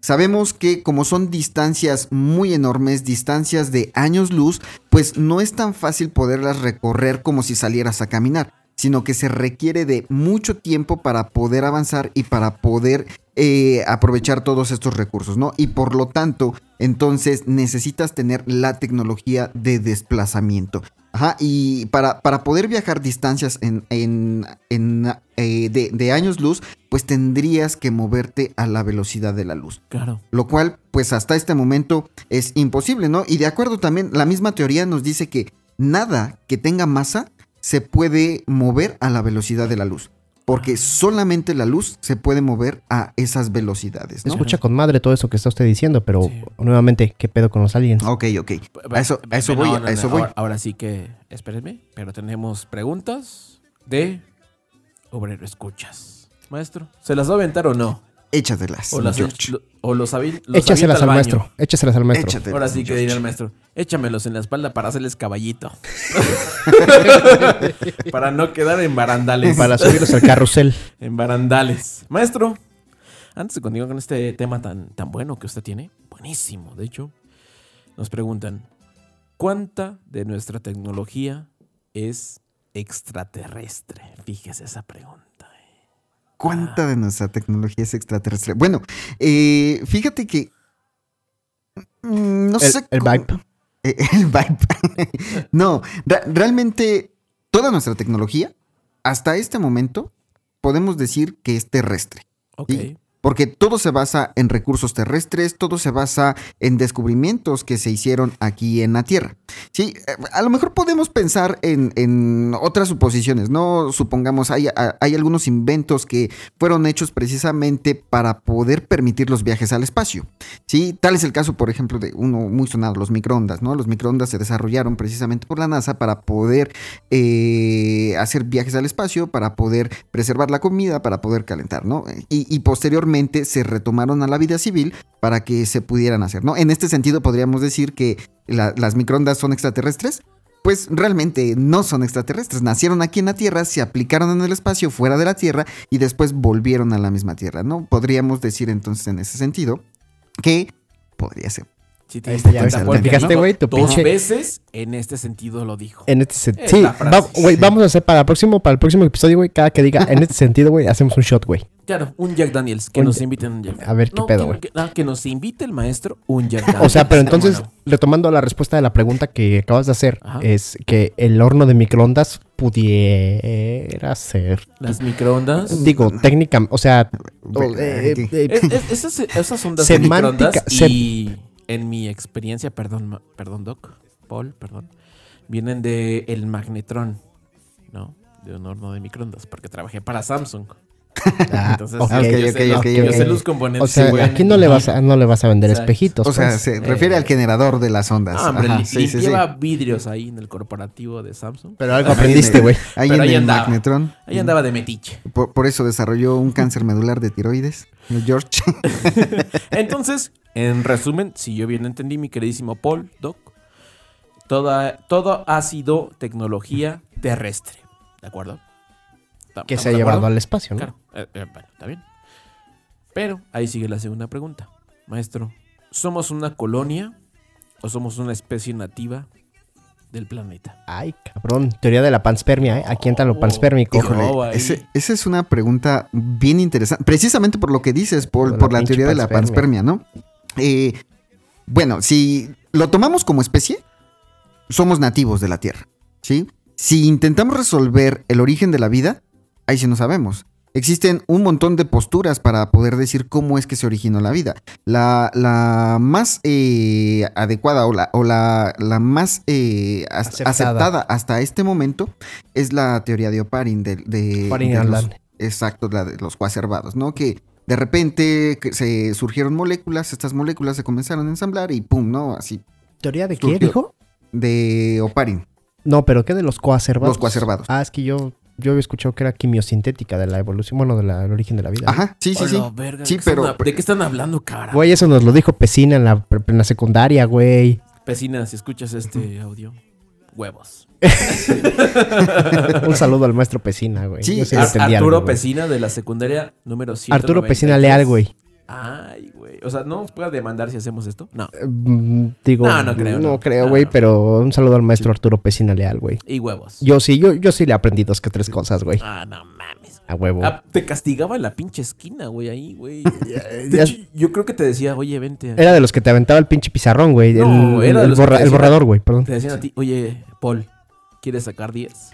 Sabemos que como son distancias muy enormes, distancias de años luz, pues no es tan fácil poderlas recorrer como si salieras a caminar, sino que se requiere de mucho tiempo para poder avanzar y para poder eh, aprovechar todos estos recursos, ¿no? Y por lo tanto, entonces necesitas tener la tecnología de desplazamiento. Ajá, y para, para poder viajar distancias en, en, en, eh, de, de años luz, pues tendrías que moverte a la velocidad de la luz. Claro. Lo cual, pues hasta este momento es imposible, ¿no? Y de acuerdo también, la misma teoría nos dice que nada que tenga masa se puede mover a la velocidad de la luz. Porque solamente la luz se puede mover a esas velocidades, ¿no? Escucha con madre todo eso que está usted diciendo, pero Sí. nuevamente, ¿qué pedo con los aliens? Ok, ok. A eso, a eso voy, No, no, a eso no, voy. Ahora, ahora sí que, espérenme, pero tenemos preguntas de Obrero Escuchas. Maestro, ¿se las va a aventar o no? Échatelas, O, las, George. o los, avi- los Échaselas al baño. maestro. Échaselas al maestro. Échatelas, Ahora sí que diría el maestro, échamelos en la espalda para hacerles caballito. <laughs> para no quedar en barandales. Para subirlos al carrusel. En barandales. Maestro, antes de continuar con este tema tan, tan bueno que usted tiene, buenísimo, de hecho, nos preguntan, ¿cuánta de nuestra tecnología es extraterrestre? Fíjese esa pregunta. ¿Cuánta de nuestra tecnología es extraterrestre? Bueno, eh, fíjate que. mm, No El- sé. el cómo- vibe. Eh, <laughs> el vibe. no, re- realmente toda nuestra tecnología, hasta este momento, podemos decir que es terrestre. Ok. Sí. Porque todo se basa en recursos terrestres, todo se basa en descubrimientos que se hicieron aquí en la Tierra. Sí, eh, a lo mejor podemos pensar en, en otras suposiciones, ¿no? Supongamos, hay, hay algunos inventos que fueron hechos precisamente para poder permitir los viajes al espacio. Sí, tal es el caso, por ejemplo, de uno muy sonado, los microondas, ¿no? Los microondas se desarrollaron precisamente por la NASA para poder eh, hacer viajes al espacio, para poder preservar la comida, para poder calentar, ¿no? Y posteriormente se retomaron a la vida civil para que se pudieran hacer, ¿no? En este sentido podríamos decir que la- las microondas son extraterrestres. Pues realmente no son extraterrestres, nacieron aquí en la Tierra, se aplicaron en el espacio fuera de la Tierra y después volvieron a la misma Tierra, ¿no? Podríamos decir entonces en ese sentido que podría ser. Sí, Ahí te está, diste ya cuenta, ves, porque ¿te fijaste, dijo güey? Tu Dos pinche- veces en este sentido lo dijo. En este sentido. Sí, va- güey, Sí. vamos a hacer para el próximo, para el próximo episodio, güey. Cada que diga en este sentido, güey, hacemos un shot, güey. Claro, un Jack Daniels, que Un nos inviten un Jack A ver qué No, pedo, que- güey. Que, que nos invite el maestro un Jack Daniels. <laughs> O sea, pero ¿Cómo entonces, retomando la respuesta de la pregunta que acabas de hacer, Ajá. es que el horno de microondas pudiera ser. Las microondas. Digo, técnica, o sea, Bueno, eh, eh, Es- <laughs> es- esas, esas ondas de Semántica, sem- y en mi experiencia, perdón, perdón, Doc, Paul, perdón, vienen de el magnetrón, ¿no? De un horno de microondas, porque trabajé para Samsung. Ah, Entonces, ok. yo ok, sé, ok, los- ok, yo ok. sé los componentes. O sea, que pueden- aquí no le vas a, no le vas a vender Exacto. espejitos. O sea, pues. se eh, refiere al generador de las ondas. Ah, hombre, Ajá, sí, sí. vidrios ahí en el corporativo de Samsung. Pero algo aprendiste, güey. Ahí en ahí el andaba. magnetrón. Ahí andaba de metiche. Por, por eso desarrolló un cáncer medular de tiroides. George. <laughs> Entonces, en resumen, si yo bien entendí, mi queridísimo Paul, Doc, toda, todo ha sido tecnología terrestre. ¿De acuerdo? ¿Estamos Que se ha llevado acuerdo? al espacio, ¿no? Claro, eh, eh, bueno, está bien. Pero ahí sigue la segunda pregunta. Maestro, ¿somos una colonia o somos una especie nativa del planeta? Ay, cabrón. Teoría de la panspermia, ¿eh? Aquí entra lo Oh. Híjole, ahí. ese- esa es una pregunta bien interesante. Precisamente por lo que dices, por, Por la por la pinche teoría de la panspermia. panspermia, ¿no? Eh, bueno, si lo tomamos como especie, somos nativos de la Tierra, ¿sí? Si intentamos resolver el origen de la vida, ahí sí no sabemos. Existen un montón de posturas para poder decir cómo es que se originó la vida. La, la más eh, adecuada o la, o la, la más eh, Aceptada. aceptada hasta este momento es la teoría de Oparin. De, de- Oparin de los- exacto, la de los coacervados, ¿no? Que de repente se surgieron moléculas, estas moléculas se comenzaron a ensamblar y pum, ¿no? Así, ¿Teoría de qué dijo? de Oparin, No, pero ¿qué de los coacervados? los coacervados. Ah, es que yo, yo había escuchado que era quimiosintética de la evolución, bueno, del origen de la vida. ¿no? Ajá, sí, sí, sí. Verga, Sí, ¿de qué están pero- ¿De qué están hablando, cara? Güey, eso nos lo dijo Pesina en la, en la secundaria, güey. Vecina, si escuchas este audio, huevos. <laughs> Un saludo al maestro Pesina, güey. Sí, Yo sí le Ar- entendí Arturo algo, güey. Pesina de la secundaria número 100. Arturo Pesina Leal, güey. Ay, güey. O sea, ¿no nos puede demandar si hacemos esto? No. Eh, mm, Digo, No, no creo, No no. creo, güey, no. pero un saludo al maestro Arturo Pesina Leal, güey. Y huevos. Yo sí, yo, yo sí le aprendí dos que tres cosas, güey. Ah, no mames. A huevo. Ah, te castigaba en la pinche esquina, güey, ahí, güey. <laughs> Yo creo que te decía, oye, vente. Era de los que te aventaba el pinche pizarrón, güey. No, el, era de el los borra- el borrador, güey, perdón. Te decían a ti, oye, Paul, ¿quieres sacar 10?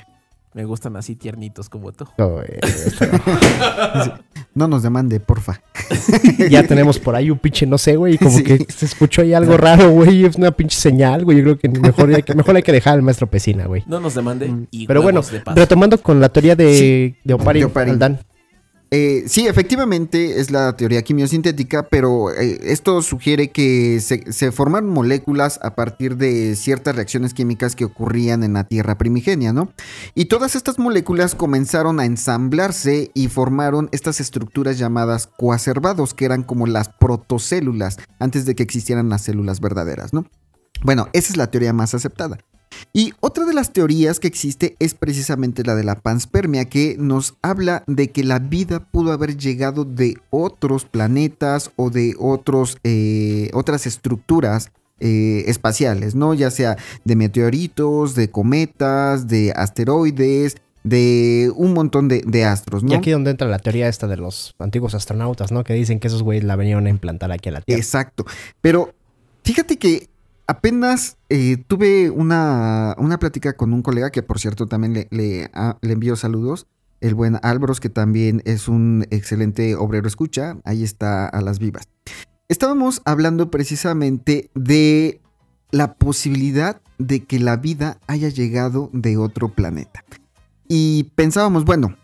Me gustan así tiernitos como tú. No, güey, <laughs> <laughs> No nos demande, porfa. <laughs> ya tenemos por ahí un pinche no sé, güey, y como Sí. que se escuchó ahí algo raro, güey, es una pinche señal, güey. Yo creo que mejor hay que, mejor hay que dejar al maestro Pesina, güey. No nos demande. y Mm, Pero bueno, de retomando con la teoría de, Sí, de Oparin, de Oparin. Aldán. Eh, sí, efectivamente es la teoría quimiosintética, pero eh, esto sugiere que se, se formaron moléculas a partir de ciertas reacciones químicas que ocurrían en la Tierra primigenia, ¿no? Y todas estas moléculas comenzaron a ensamblarse y formaron estas estructuras llamadas coacervados, que eran como las protocélulas antes de que existieran las células verdaderas, ¿no? Bueno, esa es la teoría más aceptada. Y otra de las teorías que existe es precisamente la de la panspermia, que nos habla de que la vida pudo haber llegado de otros planetas o de otros, eh, otras estructuras eh, espaciales, ¿no? Ya sea de meteoritos, de cometas, de asteroides, de un montón de, de astros, ¿no? Y aquí donde entra la teoría esta de los antiguos astronautas, ¿no? Que dicen que esos güeyes la vinieron a implantar aquí a la Tierra. Exacto. Pero fíjate que apenas eh, tuve una, una plática con un colega que, por cierto, también le, le, ah, le envío saludos. El buen Álvaros, que también es un excelente obrero escucha. Ahí está a las vivas. Estábamos hablando precisamente de la posibilidad de que la vida haya llegado de otro planeta. Y pensábamos, bueno,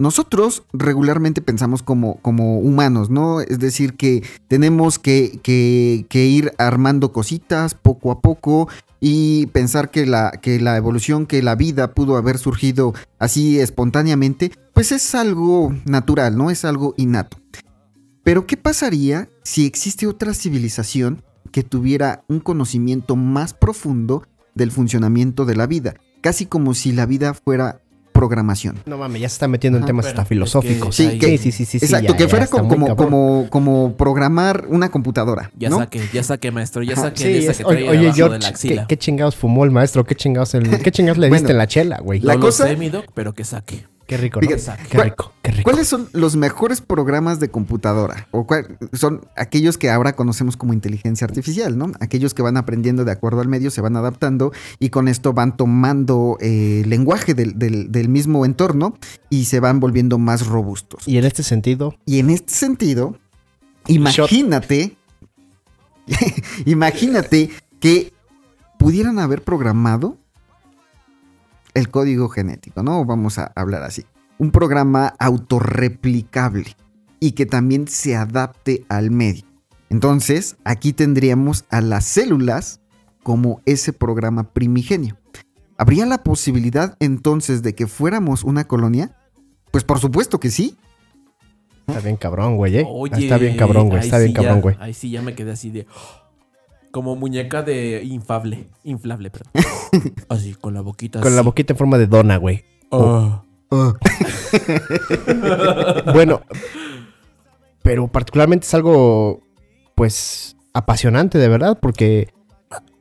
nosotros regularmente pensamos como, como humanos, ¿no? Es decir, que tenemos que, ir armando cositas poco a poco y pensar que la, que la evolución, que la vida pudo haber surgido así espontáneamente, pues es algo natural, ¿no? Es algo innato. Pero ¿qué pasaría si existe otra civilización que tuviera un conocimiento más profundo del funcionamiento de la vida? Casi como si la vida fuera programación. No mames, ya se está metiendo en Ajá, temas hasta es filosóficos. que- sí, que- sí, sí, sí, sí, Exacto, ya, que ya fuera como, como, como, como programar una computadora. Ya ¿no? saque, ya saque, maestro. Ya Ajá, saque Sí, de esa es- que oye, oye, ¿qué, axila. qué chingados fumó el maestro? ¿Qué chingados, el- qué chingados le diste Bueno, en la chela, güey? la no cosa- lo sé, mi doc, pero que saque. Qué rico, ¿no? Fíjate, Qué ¿cuál- rico, qué rico. ¿Cuáles son los mejores programas de computadora? O cuál- son aquellos que ahora conocemos como inteligencia artificial, ¿no? Aquellos que van aprendiendo de acuerdo al medio, se van adaptando y con esto van tomando eh, lenguaje del, del- del mismo entorno y se van volviendo más robustos. Y en este sentido, Y en este sentido, imagínate, <laughs> imagínate que pudieran haber programado el código genético, ¿no? Vamos a hablar así. Un programa autorreplicable y que también se adapte al medio. Entonces, aquí tendríamos a las células como ese programa primigenio. ¿Habría la posibilidad entonces de que fuéramos una colonia? Pues por supuesto que sí. está bien cabrón, güey, ¿eh? Oye, está bien cabrón, güey. Está bien sí cabrón, ya- güey. Ahí sí ya me quedé así de. Como muñeca de infable. Inflable, perdón. <laughs> Así, con la boquita Con la boquita en forma de dona, güey. Ah. Ah. <laughs> Bueno, pero particularmente es algo, pues, apasionante, de verdad, porque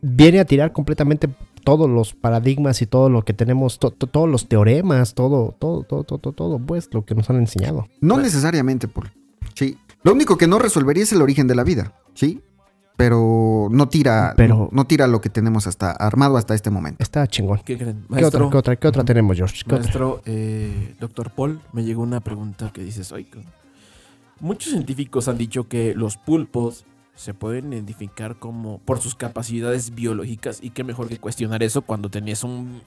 viene a tirar completamente todos los paradigmas y todo lo que tenemos, to- to- todos los teoremas, todo, todo, todo, todo, todo, todo, pues, lo que nos han enseñado. No necesariamente, Paul. Sí. Lo único que no resolvería es el origen de la vida, ¿sí? Pero no tira, Pero- no, tira lo que tenemos hasta armado hasta este momento. Está chingón. ¿Qué creen? ¿Qué otra, qué otra, qué otra tenemos, George? ¿Qué otra? maestro eh, doctor Paul, me llegó una pregunta que dices, oye, muchos científicos han dicho que los pulpos se pueden identificar como por sus capacidades biológicas y qué mejor que cuestionar eso cuando tenías un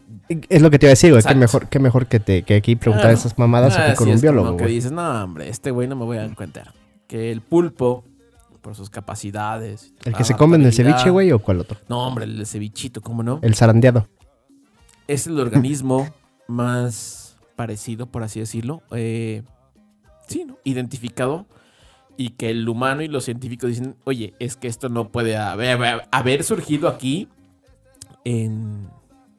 Es lo que te iba a decir, güey. Qué mejor, qué mejor que, te, que aquí preguntar Ah, esas mamadas Ah, que con un es como biólogo, que dices, no, hombre, este güey no me voy a encontrar. Que el pulpo, por sus capacidades. ¿El que se come en el ceviche, güey, o cuál otro? No, hombre, el cevichito, ¿cómo no? El zarandeado. Es el organismo <laughs> más parecido, por así decirlo. eh, sí, ¿no? Identificado. Y que el humano y los científicos dicen, oye, es que esto no puede haber- haber surgido aquí en,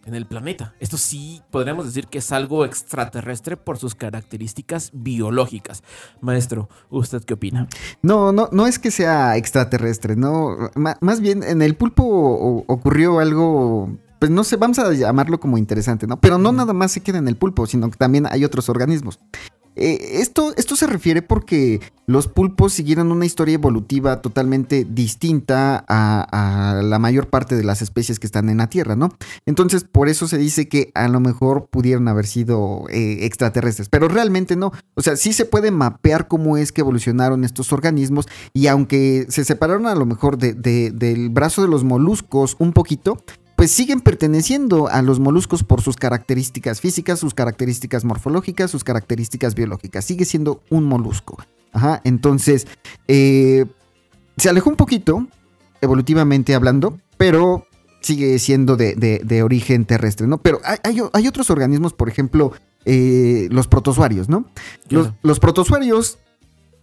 en el planeta. Esto sí podríamos decir que es algo extraterrestre por sus características biológicas. Maestro, ¿usted qué opina? No, no, no es que sea extraterrestre, no. Más bien en el pulpo ocurrió algo. Pues no sé, vamos a llamarlo como interesante, ¿no? Pero no nada más se queda en el pulpo, sino que también hay otros organismos. Eh, esto, esto se refiere porque los pulpos siguieron una historia evolutiva totalmente distinta a, la mayor parte de las especies que están en la Tierra, ¿no? Entonces, por eso se dice que a lo mejor pudieron haber sido eh, extraterrestres, pero realmente no. O sea, sí se puede mapear cómo es que evolucionaron estos organismos y aunque se separaron a lo mejor de, de, del brazo de los moluscos un poquito, pues siguen perteneciendo a los moluscos por sus características físicas, sus características morfológicas, sus características biológicas. Sigue siendo un molusco. Ajá, entonces, eh, se alejó un poquito, evolutivamente hablando, pero sigue siendo de, de, de origen terrestre, ¿no? Pero hay, hay, hay otros organismos, por ejemplo, eh, los protozoarios, ¿no? Los, los protozoarios,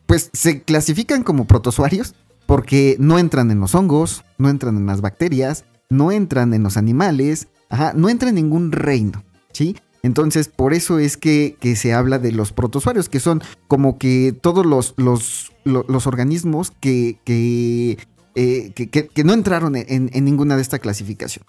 pues se clasifican como protozoarios porque no entran en los hongos, no entran en las bacterias, no entran en los animales, ajá, no entran en ningún reino, ¿sí? Entonces, por eso es que, se habla de los protozoarios, que son como que todos los, organismos que, que, eh, que, que, no entraron en, ninguna de esta clasificación.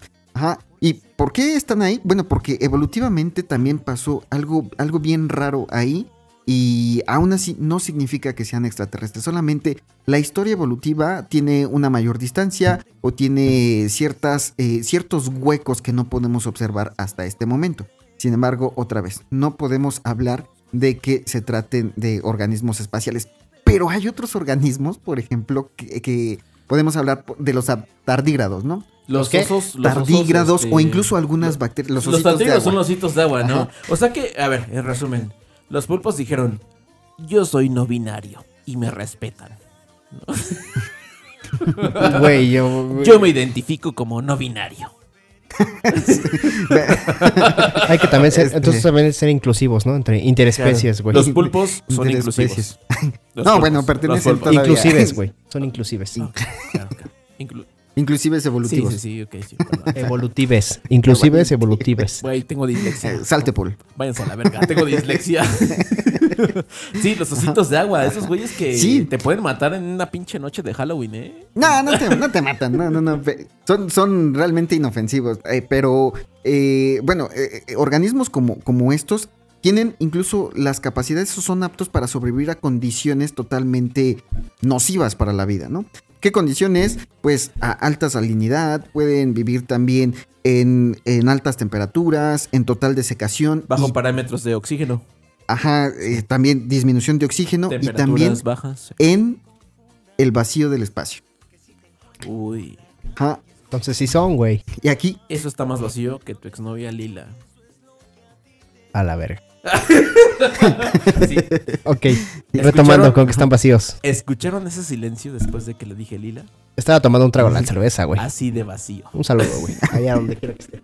¿Y por qué están ahí? Bueno, porque evolutivamente también pasó algo bien raro ahí. Y aún así no significa que sean extraterrestres, solamente la historia evolutiva tiene una mayor distancia o tiene ciertas, eh, ciertos huecos que no podemos observar hasta este momento. Sin embargo, otra vez, no podemos hablar de que se traten de organismos espaciales. Pero hay otros organismos, por ejemplo, que, que podemos hablar de los tardígrados, ¿no? Los ¿Qué? osos, los tardígrados osos, este... o incluso algunas bacterias. Los, los tardígrados son los ositos de agua, ¿no? Ajá. O sea que, a ver, en resumen, los pulpos dijeron, yo soy no binario y me respetan. <laughs> Güey, yo... Yo me identifico como no binario. <laughs> Hay que también ser, este... entonces también ser inclusivos, ¿no? Entre interespecies, güey. Claro. Los pulpos son inclusivos. <laughs> Los no, pulpos, bueno, pertenecen todavía. Inclusives, güey. Son inclusives. Ah, claro, claro. Inclu Inclusives evolutivos. Sí, sí, sí, ok, sí. <laughs> Evolutives. Inclusives evolutives. Güey, tengo dislexia. Eh, salte, Paul. Váyanse a la verga, tengo dislexia. <laughs> sí, los ositos de agua, esos güeyes que Sí. te pueden matar en una pinche noche de Halloween, ¿eh? No, no te, no te matan, no, no, no. Son, son realmente inofensivos. Eh, pero, eh, bueno, eh, eh, organismos como, como estos tienen incluso las capacidades o son aptos para sobrevivir a condiciones totalmente nocivas para la vida, ¿no? ¿Qué condiciones? Pues a alta salinidad, pueden vivir también en, en altas temperaturas, en total desecación. Bajo y, parámetros de oxígeno. Ajá, eh, también disminución de oxígeno y también bajas. en el vacío del espacio. Uy. Ajá. Entonces sí son, güey. Y aquí... Eso está más vacío que tu exnovia Lila. A la verga. Sí. Ok, retomando con que están vacíos. ¿Escucharon ese silencio después de que le dije Lila? Estaba tomando un trago de la cerveza, güey. Así de vacío. Un saludo, güey. <laughs> Allá donde quiera que esté.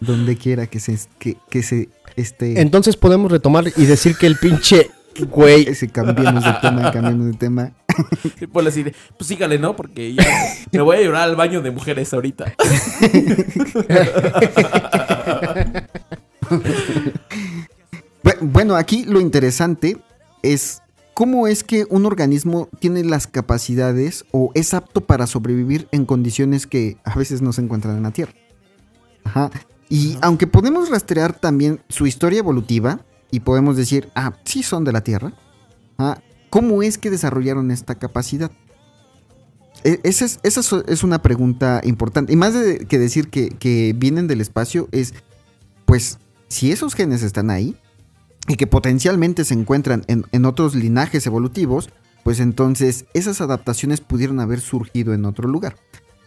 Donde quiera que se, que, que se esté. Entonces podemos retomar y decir que el pinche güey. Cambiemos de tema, cambiemos de tema. Pues así de, pues sígale, ¿no? Porque ya me voy a llorar al baño de mujeres ahorita. <laughs> <laughs> Bueno, aquí lo interesante es cómo es que un organismo tiene las capacidades o es apto para sobrevivir en condiciones que a veces no se encuentran en la Tierra. Ajá. Y aunque podemos rastrear también su historia evolutiva y podemos decir, ah, sí son de la Tierra. ¿cómo es que desarrollaron esta capacidad? E esa es, esa es, una pregunta importante. Y más de que decir que, que vienen del espacio es, pues, si esos genes están ahí, y que potencialmente se encuentran en, otros linajes evolutivos, pues entonces esas adaptaciones pudieron haber surgido en otro lugar.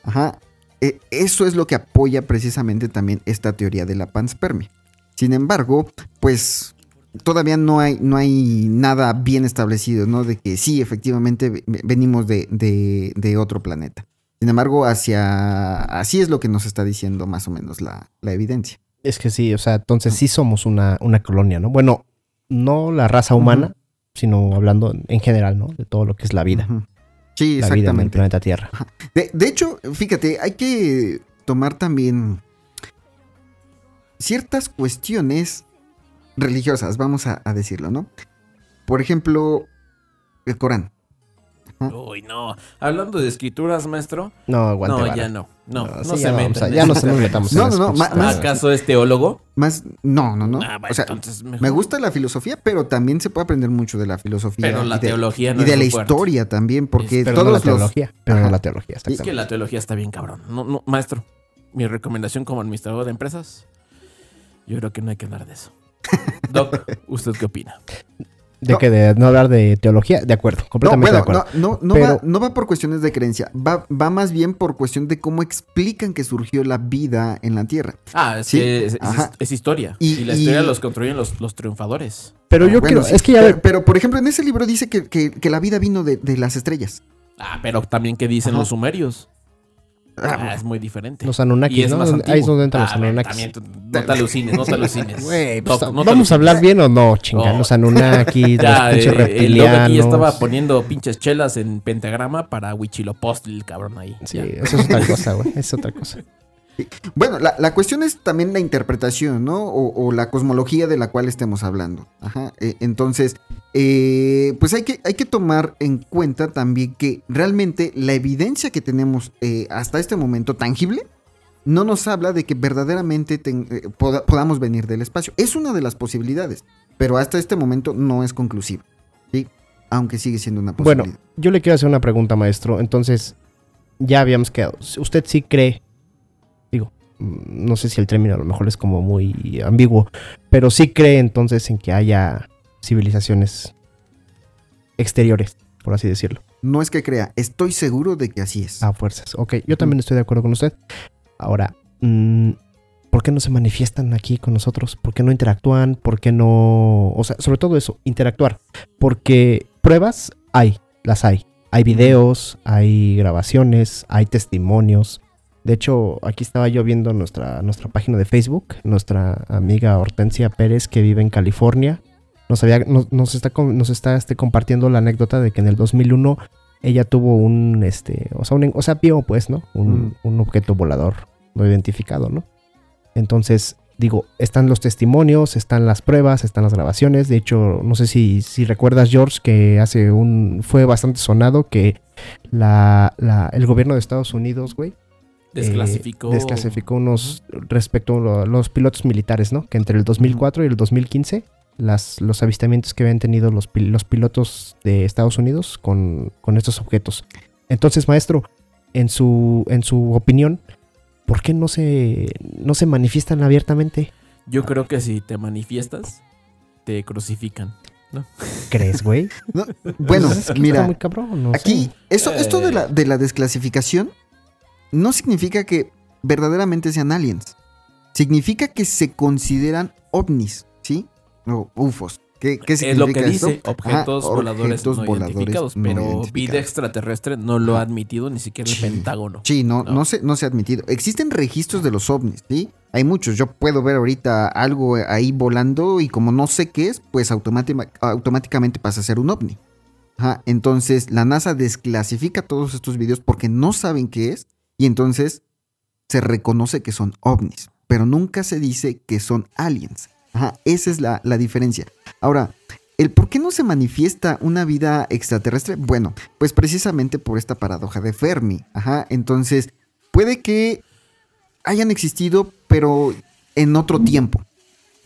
Ajá. E eso es lo que apoya precisamente también esta teoría de la panspermia. Sin embargo, pues todavía no hay, no hay nada bien establecido, ¿no? De que sí, efectivamente venimos de, de, otro planeta. Sin embargo, hacia así es lo que nos está diciendo más o menos la evidencia. Es que sí, o sea, entonces sí somos una, una colonia, ¿no? Bueno, no la raza humana, uh -huh. sino hablando en general, ¿no? De todo lo que es la vida. Uh -huh. Sí, la exactamente. Vida en el planeta Tierra. De, de, hecho, fíjate, hay que tomar también ciertas cuestiones religiosas, vamos a, a decirlo, ¿no? Por ejemplo, el Corán. Uy, no. Hablando de escrituras, maestro. No, aguante. No, vara. ya no. No, no, sí, se ya, metan a- ya no se nos metamos No, no, no, ¿Acaso es teólogo? Más, no, no, no. Ah, o sea, entonces mejor. me gusta la filosofía, pero también se puede aprender mucho de la filosofía. Pero la y de, teología no y es de la fuerte. historia también, porque Pero no la todos los... teología. Pero Ajá. no la teología, Es que la teología está bien cabrón. No, no, maestro, mi recomendación como administrador de empresas, yo creo que no hay que hablar de eso. <laughs> Doc, ¿usted qué opina? De No. que de no hablar de teología, de acuerdo, No, completamente bueno, de acuerdo. no, no, no, Pero- va, no va por cuestiones de creencia, va, va más bien por cuestión de cómo explican que surgió la vida en la Tierra. Ah, es Sí, es, es- ajá. es historia. Y, Y- la y- historia los construyen los, los triunfadores. Pero yo Bueno, quiero, sí, es que ya pero, pero, por ejemplo, en ese libro dice que, que- que la vida vino de, de las estrellas. Ah, pero también que dicen Ajá. los sumerios. Ah, Ah, es muy diferente. los Anunnakis, ¿no? Ahí es donde entran los Ah, bueno, Anunnakis. también no te alucines, no te alucines. <laughs> Pues, no ¿Vamos a hablar bien o no, chinga? Los <laughs> Anunnakis, Ya, los pinches eh, el reptilianos. aquí ya estaba poniendo pinches chelas en pentagrama para Huichilopochtli, el cabrón ahí. Sí, Ya. eso es otra cosa, güey. Es otra cosa. Bueno, la, la cuestión es también la interpretación, ¿no? O, o la cosmología de la cual estemos hablando. Ajá. eh, entonces, eh, pues hay que, hay que tomar en cuenta también que realmente la evidencia que tenemos eh, hasta este momento tangible no nos habla de que verdaderamente ten- poda- podamos venir del espacio. Es una de las posibilidades, pero hasta este momento no es conclusiva. ¿sí? Aunque sigue siendo una Bueno, posibilidad. yo le quiero hacer una pregunta, maestro. Entonces, ya habíamos quedado. ¿Usted sí cree? No sé si el término a lo mejor es como muy ambiguo, pero sí cree entonces en que haya civilizaciones exteriores, por así decirlo. no es que crea, estoy seguro de que así es. A fuerzas. Ok, yo también estoy de acuerdo con usted. Ahora, mm, ¿por qué no se manifiestan aquí con nosotros? ¿Por qué no interactúan? ¿Por qué no...? O sea, sobre todo eso, interactuar. Porque pruebas hay, las hay. Hay videos, hay grabaciones, hay testimonios. De hecho, aquí estaba yo viendo nuestra, nuestra página de Facebook, nuestra amiga Hortensia Pérez, que vive en California. Nos, había, nos, nos está, nos está este, compartiendo la anécdota de que en el 2001 ella tuvo un, este, o sea, un, o sea, vio, pues, ¿no? Un, un objeto volador no identificado, ¿no? Entonces, digo, están los testimonios, están las pruebas, están las grabaciones. De hecho, no sé si, si recuerdas, George, que hace un, fue bastante sonado que la, la- el gobierno de Estados Unidos, güey, Desclasificó. eh, desclasificó unos respecto a los pilotos militares, ¿no? Que entre el 2004 y el 2015, las, los avistamientos que habían tenido los, pil- los pilotos de Estados Unidos con, con estos objetos. Entonces, maestro, en su, en su opinión, ¿por qué no se, no se manifiestan abiertamente? Yo creo que si te manifiestas, te crucifican. ¿Crees, güey? <laughs> No, bueno, Pues es que está mira, muy cabrón, no Aquí, sé. eso, esto de la, de la desclasificación no significa que verdaderamente sean aliens. Significa que se consideran ovnis, ¿sí? O UFOs. ¿Qué, qué es lo que esto? dice, objetos Ajá, voladores objetos no voladores identificados. no pero identificados. vida extraterrestre no lo ha admitido ni siquiera el Sí. Pentágono. Sí, no, No. no. se, no se ha admitido. Existen registros de los ovnis, ¿sí? Hay muchos. Yo puedo ver ahorita algo ahí volando y como no sé qué es, pues automáticamente pasa a ser un ovni. Ajá, Entonces la NASA desclasifica todos estos videos porque no saben qué es y entonces se reconoce que son ovnis, pero nunca se dice que son aliens. Ajá, esa es la, la diferencia. Ahora, ¿el por qué no se manifiesta una vida extraterrestre? Bueno, pues precisamente por esta paradoja de Fermi. Ajá, entonces puede que hayan existido, pero en otro tiempo,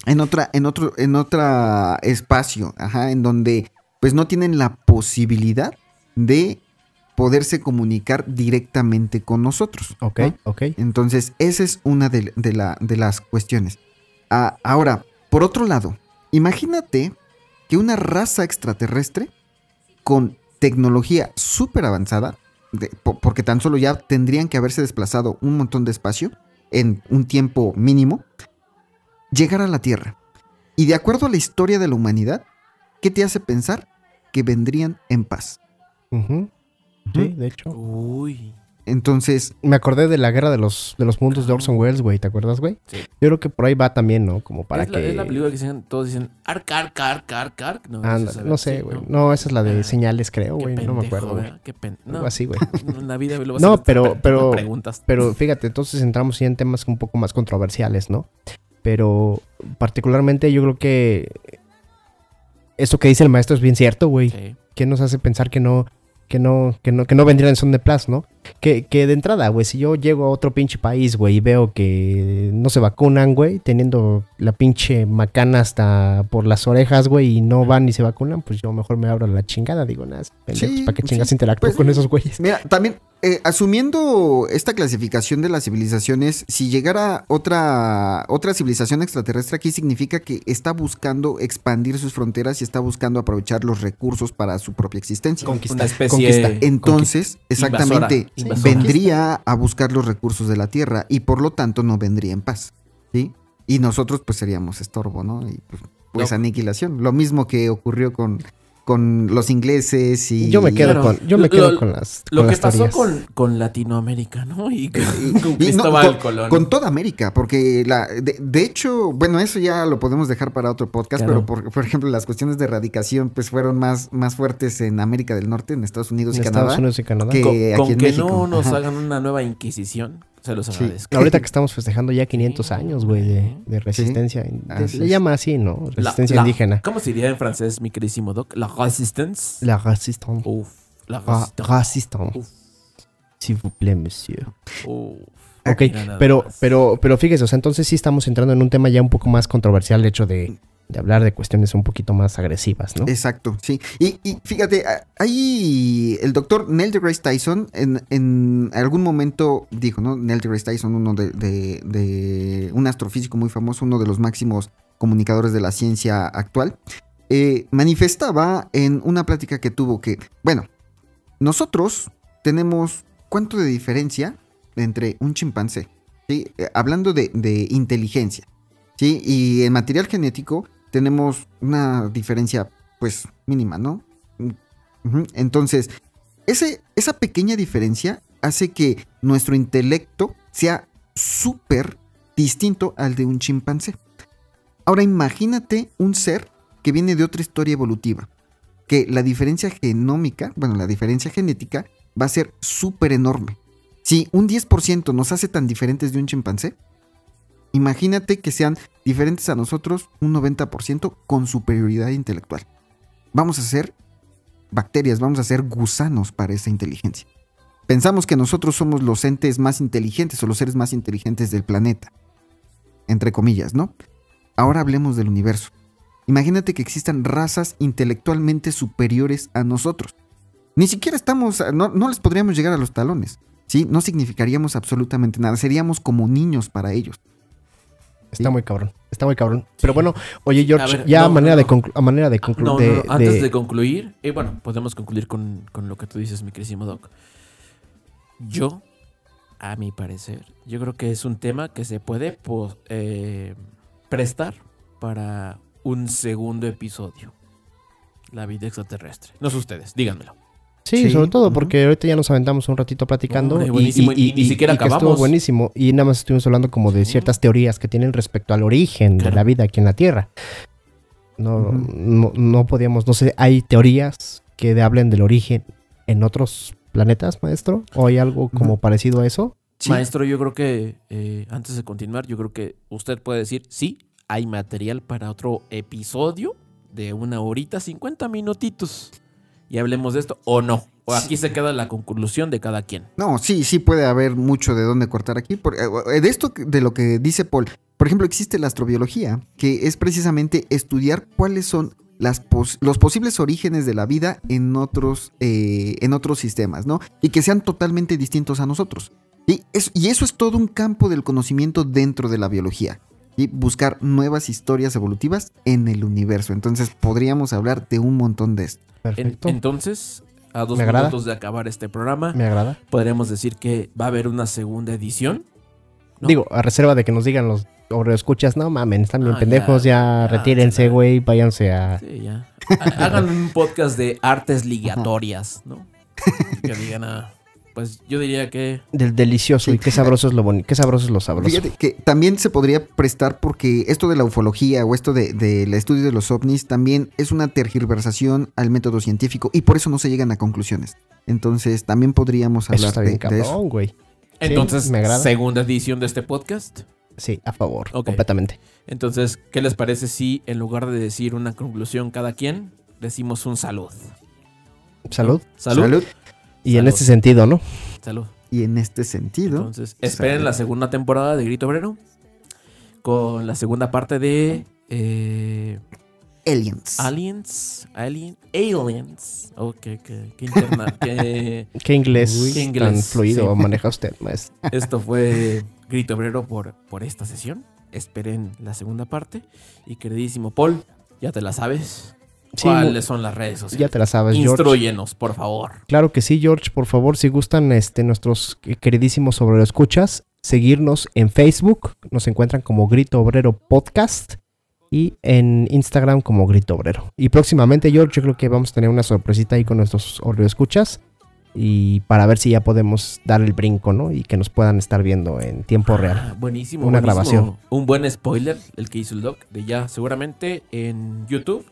en otra, en otro, en otra espacio, ajá, en donde pues no tienen la posibilidad de poderse comunicar directamente con nosotros. Ok, ¿no? ok. Entonces, esa es una de, de la- de las cuestiones. Ah, ahora, por otro lado, imagínate que una raza extraterrestre con tecnología súper avanzada, de- porque tan solo ya tendrían que haberse desplazado un montón de espacio en un tiempo mínimo, llegar a la Tierra. Y de acuerdo a la historia de la humanidad, ¿qué te hace pensar que vendrían en paz? Ujú. Sí, de hecho. Uy. Entonces, Me acordé de la guerra de los, de los mundos de Orson Welles, güey. ¿Te acuerdas, güey? Sí. Yo creo que por ahí va también, ¿no? Como para es, que... es la película que dicen, todos dicen arc, arc, arc, arc, arc. No, Anda, esa- no sé, sí, güey. No, esa es la de Ah, señales, creo, güey. No me acuerdo. Qué pen- Algo No, así, güey. <laughs> en la vida lo vas No, a pero- pero- preguntas. Pero fíjate, entonces entramos ya en temas un poco más controversiales, ¿no? Pero particularmente yo creo que eso que dice el maestro es bien cierto, güey. Sí. ¿Qué nos hace pensar que no, que no, que no, que no vendrían en son de plazo, ¿no? Que, que de entrada, güey, si yo llego a otro pinche país, güey, y veo que no se vacunan, güey, teniendo la pinche macana hasta por las orejas, güey, y no van y se vacunan, pues yo mejor me abro la chingada, digo, nada, Sí, ¿para qué sí, chingas interactúo pues, con esos güeyes? Mira, también, eh, asumiendo esta clasificación de las civilizaciones, si llegara otra, otra civilización extraterrestre aquí, significa que está buscando expandir sus fronteras y está buscando aprovechar los recursos para su propia existencia. Una especie conquista. Entonces, exactamente, vendría a buscar los recursos de la Tierra y por lo tanto no vendría en paz. ¿Sí? Y nosotros pues seríamos estorbo, ¿no? Y pues, pues No. aniquilación. Lo mismo que ocurrió con, con los ingleses y... Yo me quedo Claro. con, yo me quedo lo- con las Lo con que las pasó teorías. con, con Latinoamérica, ¿no? Y con, <laughs> Y- con y no, con, Colón. con toda América, porque la, de, de hecho, bueno, eso ya lo podemos dejar para otro podcast, Claro. pero por, por ejemplo, las cuestiones de erradicación pues fueron más, más fuertes en América del Norte, en Estados Unidos en y Estados Canadá. Unidos y Canadá. que- con, aquí con en que México. no nos Ajá. hagan una nueva inquisición, se los Sí. agradezco. Ahorita que estamos festejando ya 500 años, güey, de, de resistencia. de- le es. llama así, ¿no? Resistencia la- indígena. ¿Cómo se diría en francés, mi queridísimo Doc? La resistance. La résistance. Uf, la resistance. S'il vous plaît, monsieur. Uf. Ok, pero, pero, pero fíjese, o sea, entonces sí estamos entrando en un tema ya un poco más controversial, el hecho de, de hablar de cuestiones un poquito más agresivas, ¿no? Exacto, sí. Y, fíjate, ahí el doctor Neil deGrasse Tyson en, en algún momento dijo, ¿no? Neil deGrasse Tyson, uno de, de- de- un astrofísico muy famoso, uno de los máximos comunicadores de la ciencia actual, eh, manifestaba en una plática que tuvo que, bueno, nosotros tenemos cuánto de diferencia entre un chimpancé, ¿sí? Eh, hablando de, de inteligencia, ¿sí? Y en material genético tenemos una diferencia, pues, mínima, ¿no? Entonces, ese, esa pequeña diferencia hace que nuestro intelecto sea súper distinto al de un chimpancé. Ahora imagínate un ser que viene de otra historia evolutiva, que la diferencia genómica, bueno, la diferencia genética va a ser súper enorme. Si un 10% nos hace tan diferentes de un chimpancé, imagínate que sean diferentes a nosotros un 90% con superioridad intelectual. Vamos a ser bacterias, vamos a ser gusanos para esa inteligencia. Pensamos que nosotros somos los entes más inteligentes o los seres más inteligentes del planeta. Entre comillas, ¿no? Ahora hablemos del universo. Imagínate que existan razas intelectualmente superiores a nosotros. Ni siquiera estamos, no, no les podríamos llegar a los talones. ¿Sí? No significaríamos absolutamente nada. Seríamos como niños para ellos. Está muy cabrón, está muy cabrón. Pero bueno, oye George, A ver, ya no, a manera no, de no. a manera de concluir. no, antes de, concluir, y bueno, podemos concluir con, con lo que tú dices, mi queridísimo Doc. Yo, a mi parecer, yo creo que es un tema que se puede pues, eh, prestar para un segundo episodio. La vida extraterrestre. No sé ustedes, díganmelo. Sí, Sí, sobre todo porque ahorita ya nos aventamos un ratito platicando y, y ni siquiera que estuvo acabamos. buenísimo y nada más estuvimos hablando como de ciertas teorías que tienen respecto al origen de la vida aquí en la Tierra. No, no, no podíamos, no sé, hay teorías que hablen del origen en otros planetas, maestro, o hay algo como parecido a eso. Sí. Maestro, yo creo que eh, antes de continuar, yo creo que usted puede decir, sí, hay material para otro episodio de una horita, 50 minutitos. Y hablemos de esto o no. O aquí se queda la conclusión de cada quien. No, sí, sí puede haber mucho de dónde cortar aquí. Eh, de esto, de lo que dice Paul, por ejemplo, existe la astrobiología, que es precisamente estudiar cuáles son las los posibles orígenes de la vida en otros, eh, en otros sistemas, ¿no? Y que sean totalmente distintos a nosotros. Y eso, y eso es todo un campo del conocimiento dentro de la biología. Y buscar nuevas historias evolutivas en el universo. Entonces podríamos hablar de un montón de esto. En- Perfecto. entonces, a dos minutos de acabar este programa, Me agrada. podremos decir que va a haber una segunda edición. ¿no? Digo, a reserva de que nos digan los o escuchas, no mamen, están bien Ah, pendejos, ya, ya, ya, retírense, chingada. güey, váyanse a... Sí, ya. Ha- Hagan un podcast de artes ligatorias, ¿no? <laughs> Que digan, ah, pues yo diría que Del delicioso Sí. y qué sabroso es lo bonito, qué sabroso es lo sabroso. Fíjate que también se podría prestar porque esto de la ufología o esto de- del estudio de los ovnis también es una tergiversación al método científico y por eso no se llegan a conclusiones. Entonces también podríamos Eso hablar está de, bien de eso. cabrón, güey. Entonces, me agrada. segunda edición de este podcast. Sí, a favor, completamente. Entonces, ¿qué les parece si en lugar de decir una conclusión cada quien, decimos un salud? Salud. Salud. Salud. Y en este sentido, ¿no? Salud. Y en este sentido, Entonces, esperen Salud. la segunda temporada de Grito Obrero. Con la segunda parte de eh, aliens. Aliens. Alien, aliens. Ok, que, que interna. <laughs> que ¿Qué inglés, Uy, qué tan inglés, fluido sí. maneja usted, maestro? <laughs> esto fue Grito Obrero por, por esta sesión. Esperen la segunda parte. Y queridísimo Paul, ya te la sabes. Sí, ¿Cuáles son las redes sociales? Ya te la sabes, George. Instruyenos, por favor. Claro que sí, George. Por favor, si gustan este, nuestros queridísimos sobre escuchas, seguirnos en Facebook. Nos encuentran como Grito Obrero Podcast. Y en Instagram como Grito Obrero. Y próximamente, George, yo creo que vamos a tener una sorpresita ahí con nuestros escuchas. Y para ver si ya podemos dar el brinco, ¿no? Y que nos puedan estar viendo en tiempo real. Ah, buenísimo. Una buenísimo. grabación. Un buen spoiler, el que hizo el doc, de ya seguramente en YouTube.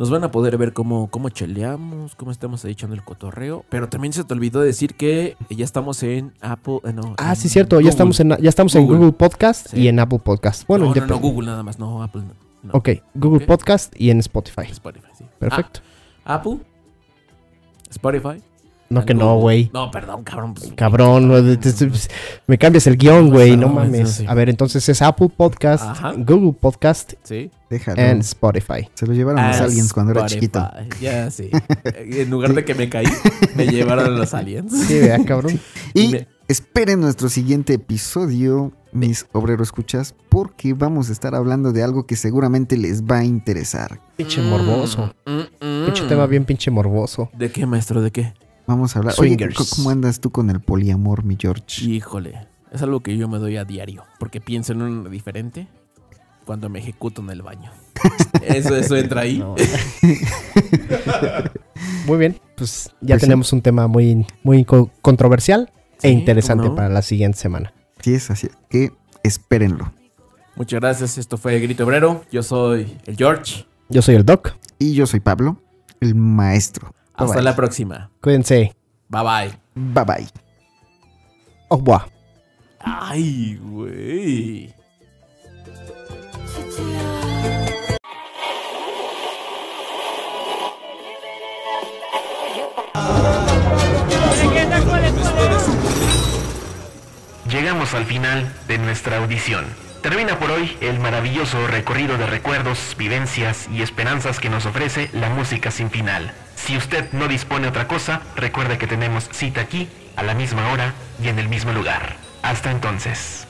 Nos van a poder ver cómo, cómo cheleamos, cómo estamos ahí echando el cotorreo. Pero también se te olvidó decir que ya estamos en Apple. eh, no, Ah, en sí, cierto. Google. Ya estamos en, ya estamos en Google. Google Podcast Sí. y en Apple Podcast. Bueno, no, no, Google nada más, no, Apple no. Ok, Google. Podcast y en Spotify. Spotify, sí. Perfecto. Ah, Apple, Spotify. No, que no, güey. No, perdón, cabrón. pues, Cabrón, de- me cambias el guion, güey, no No, mames. sí. A ver, entonces es Apple Podcast, Ajá. Google Podcast Sí. Déjalo. and Spotify. Se lo llevaron los Ah, aliens cuando era chiquito. Ya, sí. <laughs> en lugar de que me caí, me llevaron a los aliens. Sí, vea, cabrón. Y Me- esperen nuestro siguiente episodio, mis obreros escuchas, porque vamos a estar hablando de algo que seguramente les va a interesar. Pinche morboso. Mm, mm, Pinche mm. tema bien pinche morboso. ¿De qué, maestro? ¿De qué? Vamos a hablar. Oye, Swingers. ¿cómo- ¿cómo andas tú con el poliamor, mi George? Híjole. Es algo que yo me doy a diario. Porque pienso en uno diferente cuando me ejecuto en el baño. <laughs> Eso, eso entra ahí. No. <laughs> Muy bien, pues ya Pues sí. tenemos un tema muy, muy co- controversial Sí, e interesante para la siguiente semana. Sí, es así que espérenlo. Muchas gracias. Esto fue Grito Obrero. Yo soy el George. Yo soy el Doc. Y yo soy Pablo, el maestro. Bye Hasta bye. la próxima. Cuídense. Bye bye. Bye bye. Au revoir. Ay, güey. Llegamos al final de nuestra audición. Termina por hoy el maravilloso recorrido de recuerdos, vivencias y esperanzas que nos ofrece la música sin final. Si usted no dispone otra cosa, recuerde que tenemos cita aquí, a la misma hora y en el mismo lugar. Hasta entonces.